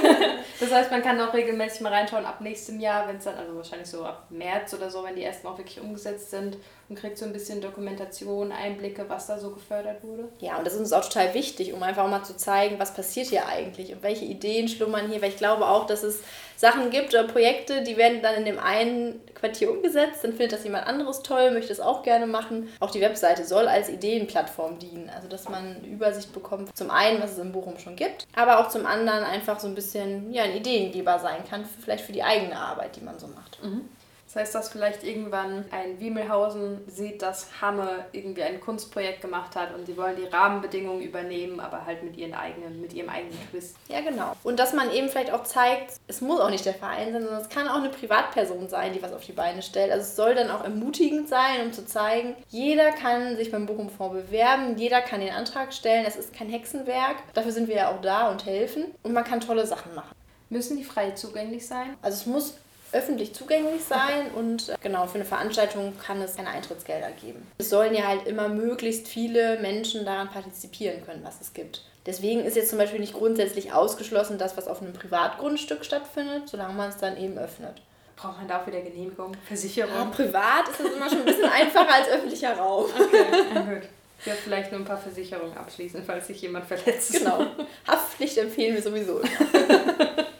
[LAUGHS] das heißt, man kann auch regelmäßig mal reinschauen ab nächstem Jahr, wenn es dann, also wahrscheinlich so ab März oder so, wenn die ersten auch wirklich umgesetzt sind und kriegt so ein bisschen Dokumentation, Einblicke, was da so gefördert wurde. Ja, und das ist uns auch total wichtig, um einfach mal zu zeigen, was passiert hier eigentlich und welche Ideen schlummern hier, weil ich glaube auch, dass es Sachen gibt oder Projekte, die werden dann in dem einen Quartier umgesetzt, dann findet das jemand anderes toll, möchte es auch gerne machen. Auch die Webseite soll als Ideenplattform dienen, also dass man eine Übersicht bekommt, zum einen, was es in Bochum schon gibt, aber auch zum anderen einfach so ein bisschen ja, ein Ideengeber sein kann, vielleicht für die eigene Arbeit, die man so macht. Mhm. Das heißt, dass vielleicht irgendwann ein Wiemelhausen sieht, dass Hamme irgendwie ein Kunstprojekt gemacht hat und sie wollen die Rahmenbedingungen übernehmen, aber halt mit, ihren eigenen, mit ihrem eigenen Twist. Ja, genau. Und dass man eben vielleicht auch zeigt, es muss auch nicht der Verein sein, sondern es kann auch eine Privatperson sein, die was auf die Beine stellt. Also es soll dann auch ermutigend sein, um zu zeigen, jeder kann sich beim Bochum-Fonds bewerben, jeder kann den Antrag stellen, es ist kein Hexenwerk. Dafür sind wir ja auch da und helfen und man kann tolle Sachen machen. Müssen die frei zugänglich sein? Also es muss öffentlich zugänglich sein und äh, genau, für eine Veranstaltung kann es keine Eintrittsgelder geben. Es sollen ja halt immer möglichst viele Menschen daran partizipieren können, was es gibt. Deswegen ist jetzt zum Beispiel nicht grundsätzlich ausgeschlossen, dass was auf einem Privatgrundstück stattfindet, solange man es dann eben öffnet. Braucht man dafür der Genehmigung? Versicherung? Ja, privat ist es immer schon ein bisschen einfacher als öffentlicher Raum. Okay, gut. Ja, vielleicht nur ein paar Versicherungen abschließen, falls sich jemand verletzt. Genau. Haftpflicht empfehlen wir sowieso. [LAUGHS]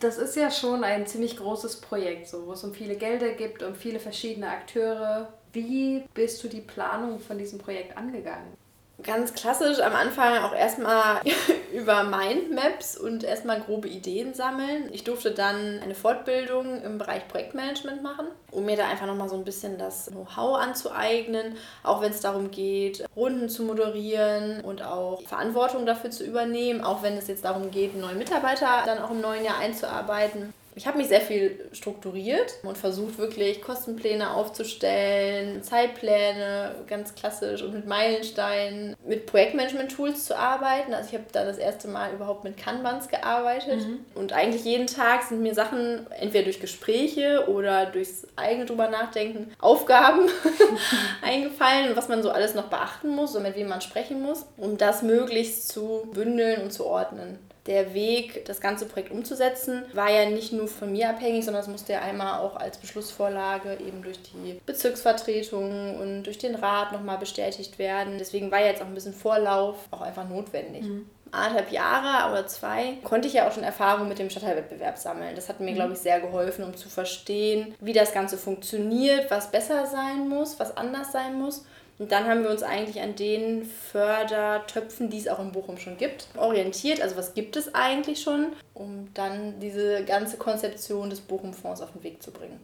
das ist ja schon ein ziemlich großes Projekt, so, wo es um viele Gelder gibt, um viele verschiedene Akteure. Wie bist du die Planung von diesem Projekt angegangen? Ganz klassisch am Anfang auch erstmal [LAUGHS] über Mindmaps und erstmal grobe Ideen sammeln. Ich durfte dann eine Fortbildung im Bereich Projektmanagement machen, um mir da einfach nochmal so ein bisschen das Know-how anzueignen, auch wenn es darum geht, Runden zu moderieren und auch Verantwortung dafür zu übernehmen, auch wenn es jetzt darum geht, neue Mitarbeiter dann auch im neuen Jahr einzuarbeiten. Ich habe mich sehr viel strukturiert und versucht wirklich Kostenpläne aufzustellen, Zeitpläne, ganz klassisch und mit Meilensteinen, mit Projektmanagement-Tools zu arbeiten. Also ich habe da das erste Mal überhaupt mit Kanbans gearbeitet mhm. und eigentlich jeden Tag sind mir Sachen entweder durch Gespräche oder durchs eigene drüber nachdenken Aufgaben [LAUGHS] eingefallen, was man so alles noch beachten muss und mit wem man sprechen muss, um das möglichst zu bündeln und zu ordnen der Weg, das ganze Projekt umzusetzen, war ja nicht nur von mir abhängig, sondern es musste ja einmal auch als Beschlussvorlage eben durch die Bezirksvertretung und durch den Rat nochmal bestätigt werden. Deswegen war jetzt auch ein bisschen Vorlauf auch einfach notwendig. Mhm anderthalb Jahre oder zwei konnte ich ja auch schon Erfahrung mit dem Stadtteilwettbewerb sammeln. Das hat mir, mhm. glaube ich, sehr geholfen, um zu verstehen, wie das Ganze funktioniert, was besser sein muss, was anders sein muss. Und dann haben wir uns eigentlich an den Fördertöpfen, die es auch in Bochum schon gibt, orientiert. Also was gibt es eigentlich schon, um dann diese ganze Konzeption des Bochum-Fonds auf den Weg zu bringen.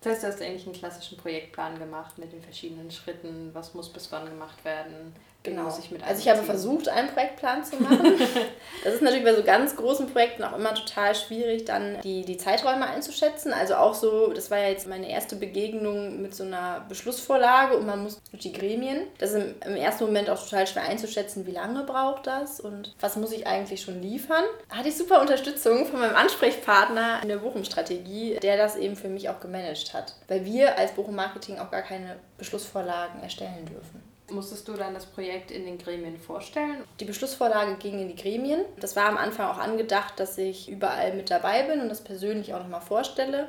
Das heißt, du hast eigentlich einen klassischen Projektplan gemacht mit den verschiedenen Schritten, was muss bis wann gemacht werden, Genau. Muss ich mit also ich habe versucht, einen Projektplan zu machen. [LAUGHS] das ist natürlich bei so ganz großen Projekten auch immer total schwierig, dann die, die Zeiträume einzuschätzen. Also auch so, das war ja jetzt meine erste Begegnung mit so einer Beschlussvorlage und man muss durch die Gremien. Das ist im, im ersten Moment auch total schwer einzuschätzen, wie lange braucht das und was muss ich eigentlich schon liefern. Da hatte ich super Unterstützung von meinem Ansprechpartner in der Bochum-Strategie, der das eben für mich auch gemanagt hat. Weil wir als Bochum Marketing auch gar keine Beschlussvorlagen erstellen dürfen. Musstest du dann das Projekt in den Gremien vorstellen? Die Beschlussvorlage ging in die Gremien. Das war am Anfang auch angedacht, dass ich überall mit dabei bin und das persönlich auch nochmal vorstelle.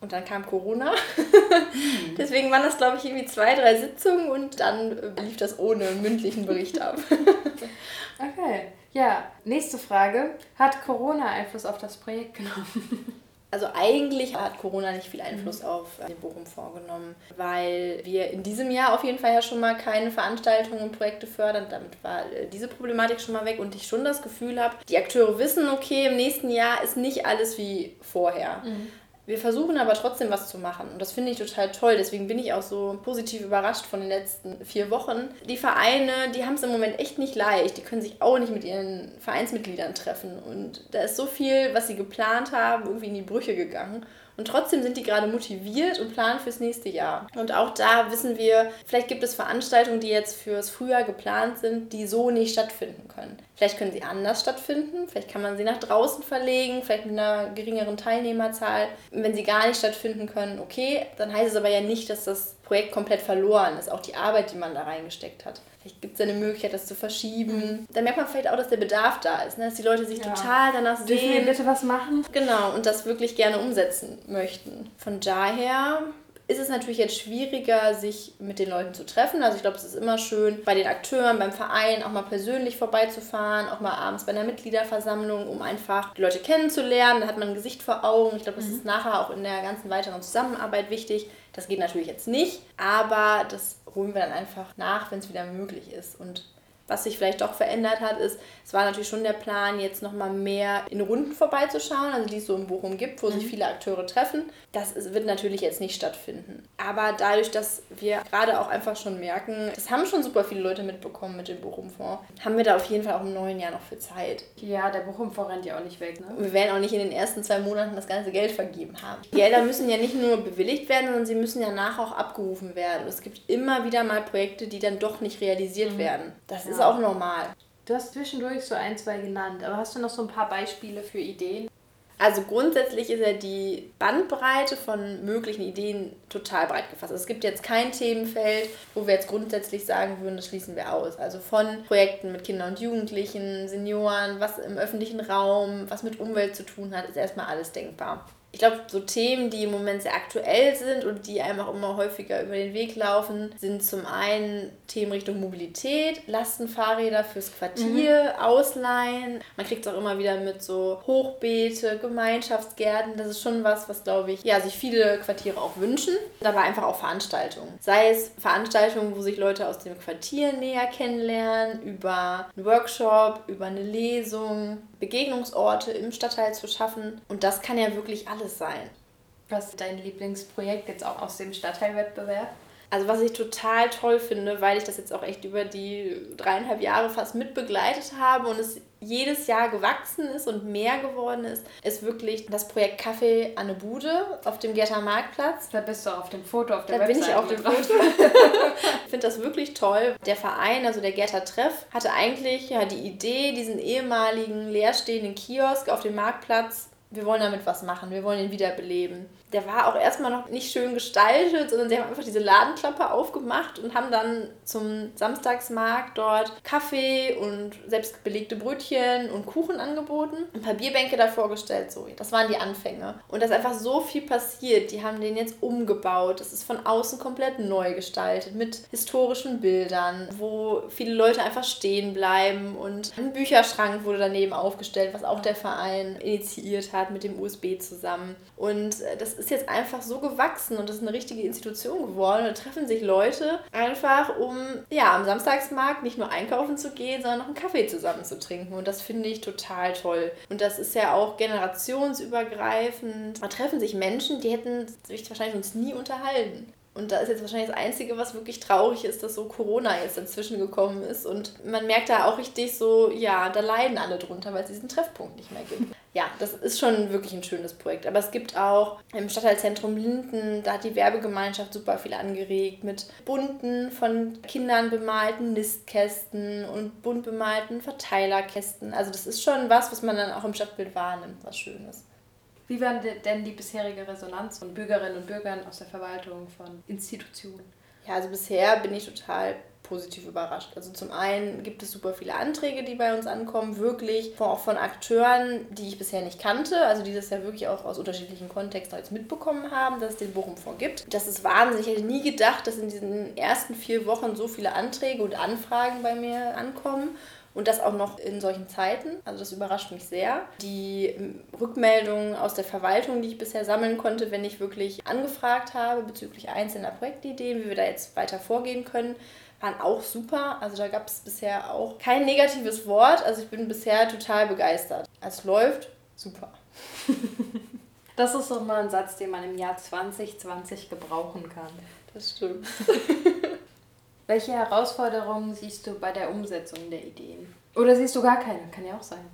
Und dann kam Corona. Mhm. [LAUGHS] Deswegen waren das, glaube ich, irgendwie zwei, drei Sitzungen und dann lief das ohne mündlichen Bericht ab. [LAUGHS] okay. Ja, nächste Frage. Hat Corona Einfluss auf das Projekt genommen? [LAUGHS] Also eigentlich hat Corona nicht viel Einfluss mhm. auf äh, den Bochum vorgenommen, weil wir in diesem Jahr auf jeden Fall ja schon mal keine Veranstaltungen und Projekte fördern. Damit war äh, diese Problematik schon mal weg und ich schon das Gefühl habe, die Akteure wissen, okay, im nächsten Jahr ist nicht alles wie vorher. Mhm. Wir versuchen aber trotzdem was zu machen und das finde ich total toll. Deswegen bin ich auch so positiv überrascht von den letzten vier Wochen. Die Vereine, die haben es im Moment echt nicht leicht. Die können sich auch nicht mit ihren Vereinsmitgliedern treffen und da ist so viel, was sie geplant haben, irgendwie in die Brüche gegangen. Und trotzdem sind die gerade motiviert und planen fürs nächste Jahr. Und auch da wissen wir, vielleicht gibt es Veranstaltungen, die jetzt fürs Frühjahr geplant sind, die so nicht stattfinden können. Vielleicht können sie anders stattfinden, vielleicht kann man sie nach draußen verlegen, vielleicht mit einer geringeren Teilnehmerzahl. Wenn sie gar nicht stattfinden können, okay, dann heißt es aber ja nicht, dass das Projekt komplett verloren ist, auch die Arbeit, die man da reingesteckt hat. Vielleicht gibt es eine Möglichkeit, das zu verschieben. Da merkt man vielleicht auch, dass der Bedarf da ist, ne? dass die Leute sich ja. total danach sehen. Dürfen wir bitte was machen? Genau, und das wirklich gerne umsetzen möchten. Von daher ist es natürlich jetzt schwieriger, sich mit den Leuten zu treffen. Also ich glaube, es ist immer schön, bei den Akteuren, beim Verein auch mal persönlich vorbeizufahren, auch mal abends bei einer Mitgliederversammlung, um einfach die Leute kennenzulernen. Da hat man ein Gesicht vor Augen. Ich glaube, das mhm. ist nachher auch in der ganzen weiteren Zusammenarbeit wichtig. Das geht natürlich jetzt nicht, aber das holen wir dann einfach nach, wenn es wieder möglich ist. Und was sich vielleicht doch verändert hat, ist, es war natürlich schon der Plan, jetzt nochmal mehr in Runden vorbeizuschauen, also die es so in Bochum gibt, wo mhm. sich viele Akteure treffen. Das ist, wird natürlich jetzt nicht stattfinden. Aber dadurch, dass wir gerade auch einfach schon merken, das haben schon super viele Leute mitbekommen mit dem Bochum-Fonds, haben wir da auf jeden Fall auch im neuen Jahr noch für Zeit. Ja, der Bochum-Fonds rennt ja auch nicht weg. Ne? Wir werden auch nicht in den ersten zwei Monaten das ganze Geld vergeben haben. Die Gelder müssen ja nicht nur bewilligt werden, sondern sie müssen ja nachher auch abgerufen werden. Und es gibt immer wieder mal Projekte, die dann doch nicht realisiert mhm. werden. Das ja. ist auch normal. Du hast zwischendurch so ein, zwei genannt, aber hast du noch so ein paar Beispiele für Ideen? Also grundsätzlich ist ja die Bandbreite von möglichen Ideen total breit gefasst. Also es gibt jetzt kein Themenfeld, wo wir jetzt grundsätzlich sagen würden, das schließen wir aus. Also von Projekten mit Kindern und Jugendlichen, Senioren, was im öffentlichen Raum, was mit Umwelt zu tun hat, ist erstmal alles denkbar. Ich glaube, so Themen, die im Moment sehr aktuell sind und die einem auch immer häufiger über den Weg laufen, sind zum einen Themen Richtung Mobilität, Lastenfahrräder fürs Quartier, mhm. Ausleihen. Man kriegt es auch immer wieder mit so Hochbeete, Gemeinschaftsgärten. Das ist schon was, was glaube ich, ja, sich viele Quartiere auch wünschen. Dabei einfach auch Veranstaltungen. Sei es Veranstaltungen, wo sich Leute aus dem Quartier näher kennenlernen, über einen Workshop, über eine Lesung, Begegnungsorte im Stadtteil zu schaffen. Und das kann ja wirklich alles sein. Was ist dein Lieblingsprojekt jetzt auch aus dem Stadtteilwettbewerb? Also was ich total toll finde, weil ich das jetzt auch echt über die dreieinhalb Jahre fast mitbegleitet habe und es jedes Jahr gewachsen ist und mehr geworden ist, ist wirklich das Projekt Kaffee an eine Bude auf dem Gerter Marktplatz. Da bist du auf dem Foto auf der da Webseite. Da bin ich auf dem Foto. [LAUGHS] ich finde das wirklich toll. Der Verein, also der Gerter Treff, hatte eigentlich ja die Idee, diesen ehemaligen leerstehenden Kiosk auf dem Marktplatz wir wollen damit was machen, wir wollen ihn wiederbeleben der war auch erstmal noch nicht schön gestaltet, sondern sie haben einfach diese Ladenklappe aufgemacht und haben dann zum Samstagsmarkt dort Kaffee und selbst belegte Brötchen und Kuchen angeboten. Ein paar Bierbänke davor gestellt, so. Das waren die Anfänge. Und da ist einfach so viel passiert. Die haben den jetzt umgebaut. Es ist von außen komplett neu gestaltet mit historischen Bildern, wo viele Leute einfach stehen bleiben und ein Bücherschrank wurde daneben aufgestellt, was auch der Verein initiiert hat mit dem USB zusammen. Und äh, das ist ist jetzt einfach so gewachsen und das ist eine richtige Institution geworden. Da treffen sich Leute einfach, um ja am Samstagsmarkt nicht nur einkaufen zu gehen, sondern noch einen Kaffee zusammen zu trinken. Und das finde ich total toll. Und das ist ja auch generationsübergreifend. Da treffen sich Menschen, die hätten sich wahrscheinlich uns nie unterhalten. Und da ist jetzt wahrscheinlich das Einzige, was wirklich traurig ist, dass so Corona jetzt dazwischen gekommen ist. Und man merkt da auch richtig so, ja, da leiden alle drunter, weil es diesen Treffpunkt nicht mehr gibt. Ja, das ist schon wirklich ein schönes Projekt. Aber es gibt auch im Stadtteilzentrum Linden, da hat die Werbegemeinschaft super viel angeregt mit bunten, von Kindern bemalten Nistkästen und bunt bemalten Verteilerkästen. Also das ist schon was, was man dann auch im Stadtbild wahrnimmt, was Schönes. Wie war denn die bisherige Resonanz von Bürgerinnen und Bürgern aus der Verwaltung, von Institutionen? Ja, also bisher bin ich total positiv überrascht. Also zum einen gibt es super viele Anträge, die bei uns ankommen, wirklich auch von Akteuren, die ich bisher nicht kannte, also die das ja wirklich auch aus unterschiedlichen Kontexten jetzt mitbekommen haben, dass es den Bochum-Fonds gibt. Das ist wahnsinnig. Ich hätte nie gedacht, dass in diesen ersten vier Wochen so viele Anträge und Anfragen bei mir ankommen. Und das auch noch in solchen Zeiten. Also das überrascht mich sehr. Die ähm, Rückmeldungen aus der Verwaltung, die ich bisher sammeln konnte, wenn ich wirklich angefragt habe bezüglich einzelner Projektideen, wie wir da jetzt weiter vorgehen können, waren auch super. Also da gab es bisher auch kein negatives Wort. Also ich bin bisher total begeistert. Es läuft super. [LAUGHS] Das ist doch mal ein Satz, den man im Jahr 2020 gebrauchen kann. Das stimmt. [LAUGHS] Welche Herausforderungen siehst du bei der Umsetzung der Ideen? Oder siehst du gar keine? Kann ja auch sein.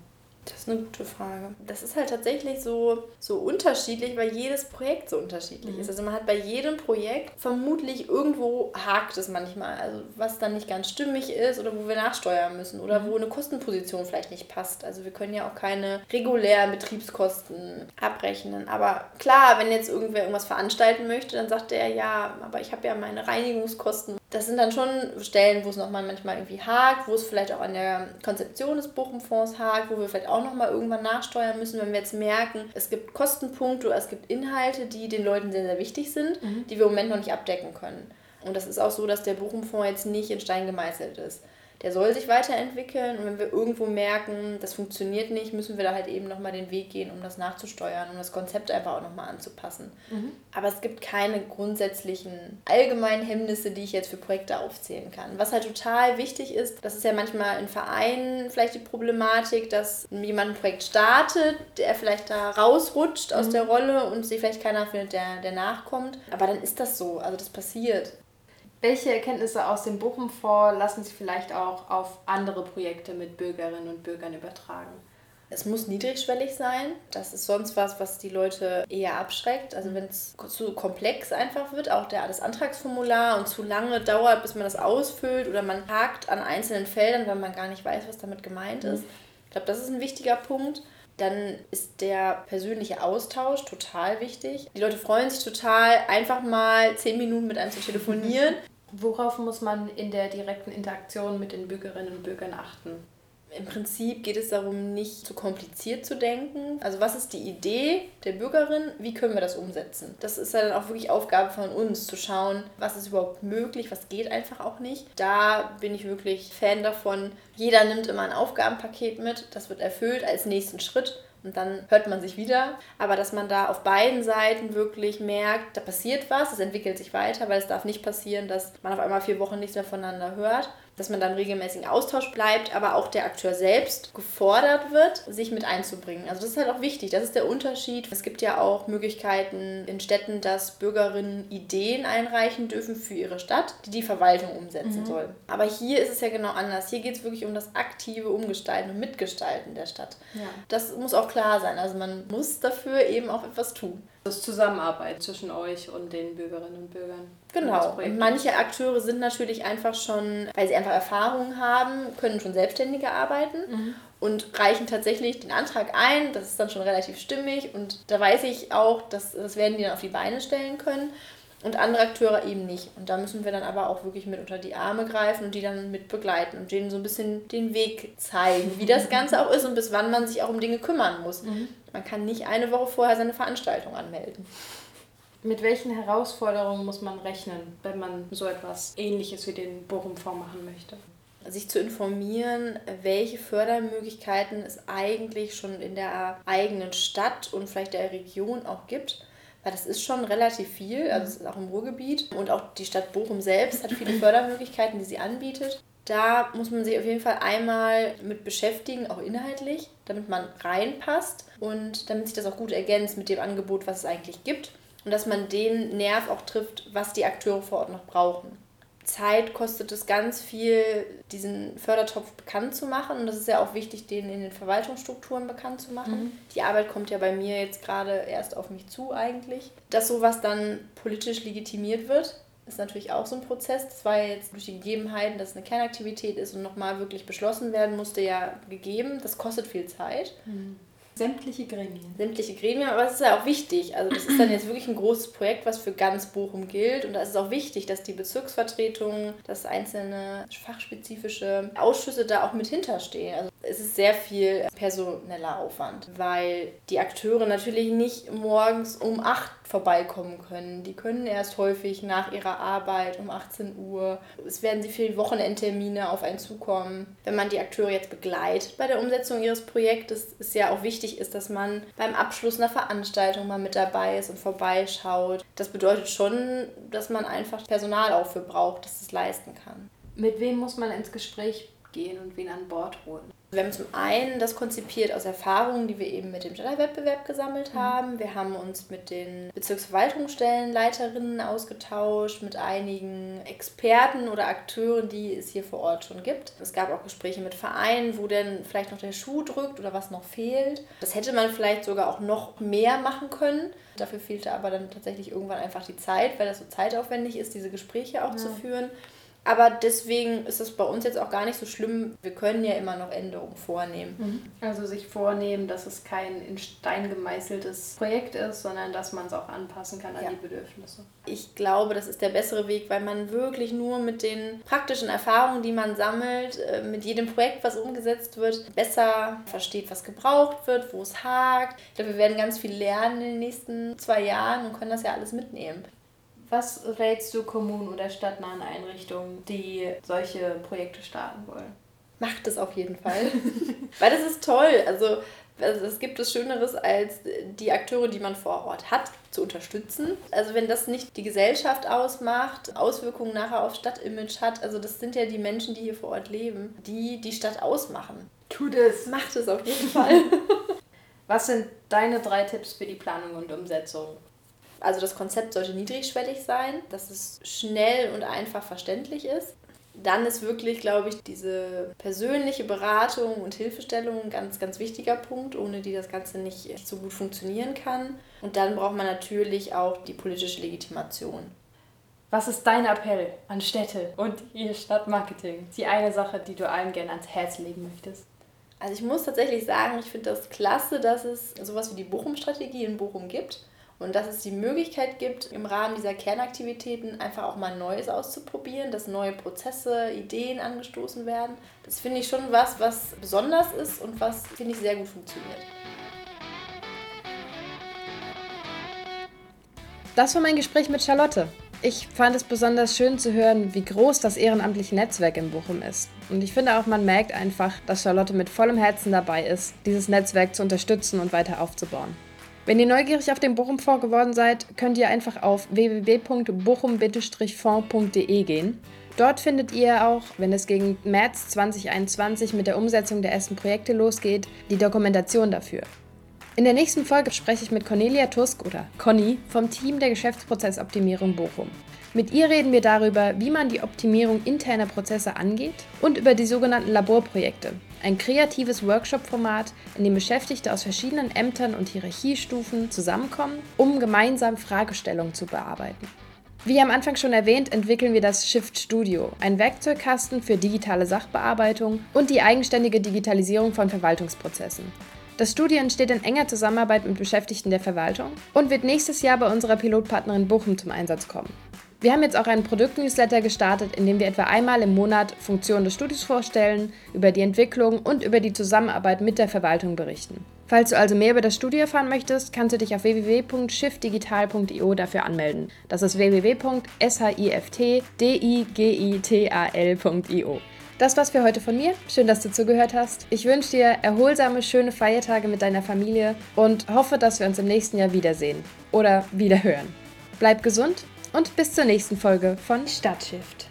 Das ist eine gute Frage. Das ist halt tatsächlich so, so unterschiedlich, weil jedes Projekt so unterschiedlich mhm. ist. Also man hat bei jedem Projekt vermutlich irgendwo hakt es manchmal, also was dann nicht ganz stimmig ist oder wo wir nachsteuern müssen oder mhm. wo eine Kostenposition vielleicht nicht passt. Also wir können ja auch keine regulären Betriebskosten abrechnen. Aber klar, wenn jetzt irgendwer irgendwas veranstalten möchte, dann sagt er ja, aber ich habe ja meine Reinigungskosten das sind dann schon Stellen, wo es nochmal manchmal irgendwie hakt, wo es vielleicht auch an der Konzeption des Bochum-Fonds hakt, wo wir vielleicht auch nochmal irgendwann nachsteuern müssen, wenn wir jetzt merken, es gibt Kostenpunkte oder es gibt Inhalte, die den Leuten sehr, sehr wichtig sind, mhm. die wir im Moment noch nicht abdecken können. Und das ist auch so, dass der Bochum-Fonds jetzt nicht in Stein gemeißelt ist der soll sich weiterentwickeln und wenn wir irgendwo merken, das funktioniert nicht, müssen wir da halt eben nochmal den Weg gehen, um das nachzusteuern, um das Konzept einfach auch nochmal anzupassen. Mhm. Aber es gibt keine grundsätzlichen allgemeinen Hemmnisse, die ich jetzt für Projekte aufzählen kann. Was halt total wichtig ist, das ist ja manchmal in Vereinen vielleicht die Problematik, dass jemand ein Projekt startet, der vielleicht da rausrutscht aus mhm. der Rolle und sich vielleicht keiner findet, der, der nachkommt. Aber dann ist das so, also das passiert. Welche Erkenntnisse aus dem Bochum-Fonds lassen sich vielleicht auch auf andere Projekte mit Bürgerinnen und Bürgern übertragen? Es muss niedrigschwellig sein. Das ist sonst was, was die Leute eher abschreckt. Also wenn es zu komplex einfach wird, auch der, das Antragsformular und zu lange dauert, bis man das ausfüllt oder man hakt an einzelnen Feldern, weil man gar nicht weiß, was damit gemeint ist. Ich glaube, das ist ein wichtiger Punkt. Dann ist der persönliche Austausch total wichtig. Die Leute freuen sich total, einfach mal zehn Minuten mit einem zu telefonieren. [LAUGHS] Worauf muss man in der direkten Interaktion mit den Bürgerinnen und Bürgern achten? Im Prinzip geht es darum, nicht zu kompliziert zu denken. Also was ist die Idee der Bürgerin? Wie können wir das umsetzen? Das ist dann auch wirklich Aufgabe von uns, zu schauen, was ist überhaupt möglich, was geht einfach auch nicht. Da bin ich wirklich Fan davon. Jeder nimmt immer ein Aufgabenpaket mit, das wird erfüllt als nächsten Schritt und dann hört man sich wieder. Aber dass man da auf beiden Seiten wirklich merkt, da passiert was, es entwickelt sich weiter, weil es darf nicht passieren, dass man auf einmal vier Wochen nichts mehr voneinander hört dass man dann regelmäßig Austausch bleibt, aber auch der Akteur selbst gefordert wird, sich mit einzubringen. Also das ist halt auch wichtig, das ist der Unterschied. Es gibt ja auch Möglichkeiten in Städten, dass Bürgerinnen Ideen einreichen dürfen für ihre Stadt, die die Verwaltung umsetzen mhm. soll. Aber hier ist es ja genau anders. Hier geht es wirklich um das aktive Umgestalten und Mitgestalten der Stadt. Ja. Das muss auch klar sein. Also man muss dafür eben auch etwas tun. Das Zusammenarbeit zwischen euch und den Bürgerinnen und Bürgern. Genau. Und manche Akteure sind natürlich einfach schon, weil sie einfach Erfahrungen haben, können schon selbstständiger arbeiten mhm. und reichen tatsächlich den Antrag ein. Das ist dann schon relativ stimmig und da weiß ich auch, dass das werden die dann auf die Beine stellen können und andere Akteure eben nicht. Und da müssen wir dann aber auch wirklich mit unter die Arme greifen und die dann mit begleiten und denen so ein bisschen den Weg zeigen, wie das [LAUGHS] Ganze auch ist und bis wann man sich auch um Dinge kümmern muss. Mhm. Man kann nicht eine Woche vorher seine Veranstaltung anmelden. Mit welchen Herausforderungen muss man rechnen, wenn man so etwas Ähnliches wie den Bochum-Fonds machen möchte? sich zu informieren, welche Fördermöglichkeiten es eigentlich schon in der eigenen Stadt und vielleicht der Region auch gibt weil das ist schon relativ viel, also es ist auch im Ruhrgebiet. Und auch die Stadt Bochum selbst hat viele [LAUGHS] Fördermöglichkeiten, die sie anbietet. Da muss man sich auf jeden Fall einmal mit beschäftigen, auch inhaltlich, damit man reinpasst und damit sich das auch gut ergänzt mit dem Angebot, was es eigentlich gibt. Und dass man den Nerv auch trifft, was die Akteure vor Ort noch brauchen. Zeit kostet es ganz viel, diesen Fördertopf bekannt zu machen. Und das ist ja auch wichtig, den in den Verwaltungsstrukturen bekannt zu machen. Mhm. Die Arbeit kommt ja bei mir jetzt gerade erst auf mich zu eigentlich. Dass sowas dann politisch legitimiert wird, ist natürlich auch so ein Prozess. Das war jetzt durch die Gegebenheiten, dass es eine Kernaktivität ist und nochmal wirklich beschlossen werden musste, ja gegeben. Das kostet viel Zeit. Mhm. Sämtliche Gremien. Sämtliche Gremien, aber es ist ja auch wichtig. Also das ist dann jetzt wirklich ein großes Projekt, was für ganz Bochum gilt. Und da ist es auch wichtig, dass die Bezirksvertretungen, dass einzelne fachspezifische Ausschüsse da auch mit hinterstehen. Also es ist sehr viel personeller Aufwand, weil die Akteure natürlich nicht morgens um 8 vorbeikommen können. Die können erst häufig nach ihrer Arbeit um 18 Uhr. Es werden sie viele Wochenendtermine auf einen zukommen. Wenn man die Akteure jetzt begleitet bei der Umsetzung ihres Projektes, ist ja auch wichtig ist, dass man beim Abschluss einer Veranstaltung mal mit dabei ist und vorbeischaut. Das bedeutet schon, dass man einfach Personal auch für braucht, dass es leisten kann. Mit wem muss man ins Gespräch gehen und wen an Bord holen? Wir haben zum einen das konzipiert aus Erfahrungen, die wir eben mit dem Gender-Wettbewerb gesammelt mhm. haben. Wir haben uns mit den Bezirksverwaltungsstellenleiterinnen ausgetauscht, mit einigen Experten oder Akteuren, die es hier vor Ort schon gibt. Es gab auch Gespräche mit Vereinen, wo denn vielleicht noch der Schuh drückt oder was noch fehlt. Das hätte man vielleicht sogar auch noch mehr machen können. Dafür fehlte aber dann tatsächlich irgendwann einfach die Zeit, weil das so zeitaufwendig ist, diese Gespräche auch ja. zu führen. Aber deswegen ist es bei uns jetzt auch gar nicht so schlimm. Wir können ja immer noch Änderungen vornehmen. Mhm. Also sich vornehmen, dass es kein in Stein gemeißeltes Projekt ist, sondern dass man es auch anpassen kann an ja. die Bedürfnisse. Ich glaube, das ist der bessere Weg, weil man wirklich nur mit den praktischen Erfahrungen, die man sammelt, äh, mit jedem Projekt, was umgesetzt wird, besser versteht, was gebraucht wird, wo es hakt. Ich glaube, wir werden ganz viel lernen in den nächsten zwei Jahren und können das ja alles mitnehmen. Was rätst du Kommunen oder stadtnahen Einrichtungen, die solche Projekte starten wollen? Macht es auf jeden Fall. [LAUGHS] Weil das ist toll. Also, also es gibt es Schöneres, als die Akteure, die man vor Ort hat, zu unterstützen. Also wenn das nicht die Gesellschaft ausmacht, Auswirkungen nachher auf Stadtimage hat, also das sind ja die Menschen, die hier vor Ort leben, die die Stadt ausmachen. Tut es. Macht es auf jeden Fall. [LAUGHS] Was sind deine drei Tipps für die Planung und Umsetzung also das Konzept sollte niedrigschwellig sein, dass es schnell und einfach verständlich ist. Dann ist wirklich, glaube ich, diese persönliche Beratung und Hilfestellung ein ganz, ganz wichtiger Punkt, ohne die das Ganze nicht so gut funktionieren kann. Und dann braucht man natürlich auch die politische Legitimation. Was ist dein Appell an Städte und ihr Stadtmarketing? Die eine Sache, die du allen gerne ans Herz legen möchtest. Also ich muss tatsächlich sagen, ich finde das klasse, dass es sowas wie die Bochum-Strategie in Bochum gibt Und dass es die Möglichkeit gibt, im Rahmen dieser Kernaktivitäten einfach auch mal Neues auszuprobieren, dass neue Prozesse, Ideen angestoßen werden. Das finde ich schon was, was besonders ist und was, finde ich, sehr gut funktioniert. Das war mein Gespräch mit Charlotte. Ich fand es besonders schön zu hören, wie groß das ehrenamtliche Netzwerk in Bochum ist. Und ich finde auch, man merkt einfach, dass Charlotte mit vollem Herzen dabei ist, dieses Netzwerk zu unterstützen und weiter aufzubauen. Wenn ihr neugierig auf den Bochum-Fonds geworden seid, könnt ihr einfach auf www.bochum-fonds.de gehen. Dort findet ihr auch, wenn es gegen März 2021 mit der Umsetzung der ersten Projekte losgeht, die Dokumentation dafür. In der nächsten Folge spreche ich mit Cornelia Tusk oder Conny vom Team der Geschäftsprozessoptimierung Bochum. Mit ihr reden wir darüber, wie man die Optimierung interner Prozesse angeht und über die sogenannten Laborprojekte, ein kreatives Workshop-Format, in dem Beschäftigte aus verschiedenen Ämtern und Hierarchiestufen zusammenkommen, um gemeinsam Fragestellungen zu bearbeiten. Wie am Anfang schon erwähnt, entwickeln wir das Shift Studio, ein Werkzeugkasten für digitale Sachbearbeitung und die eigenständige Digitalisierung von Verwaltungsprozessen. Das Studio entsteht in enger Zusammenarbeit mit Beschäftigten der Verwaltung und wird nächstes Jahr bei unserer Pilotpartnerin Bochum zum Einsatz kommen. Wir haben jetzt auch einen Produktnewsletter gestartet, in dem wir etwa einmal im Monat Funktionen des Studios vorstellen, über die Entwicklung und über die Zusammenarbeit mit der Verwaltung berichten. Falls du also mehr über das Studio erfahren möchtest, kannst du dich auf www.shiftdigital.io dafür anmelden. Das ist www.shiftdigital.io. Das war's für heute von mir. Schön, dass du zugehört hast. Ich wünsche dir erholsame, schöne Feiertage mit deiner Familie und hoffe, dass wir uns im nächsten Jahr wiedersehen oder wiederhören. Bleib gesund und bis zur nächsten Folge von Stadtshift.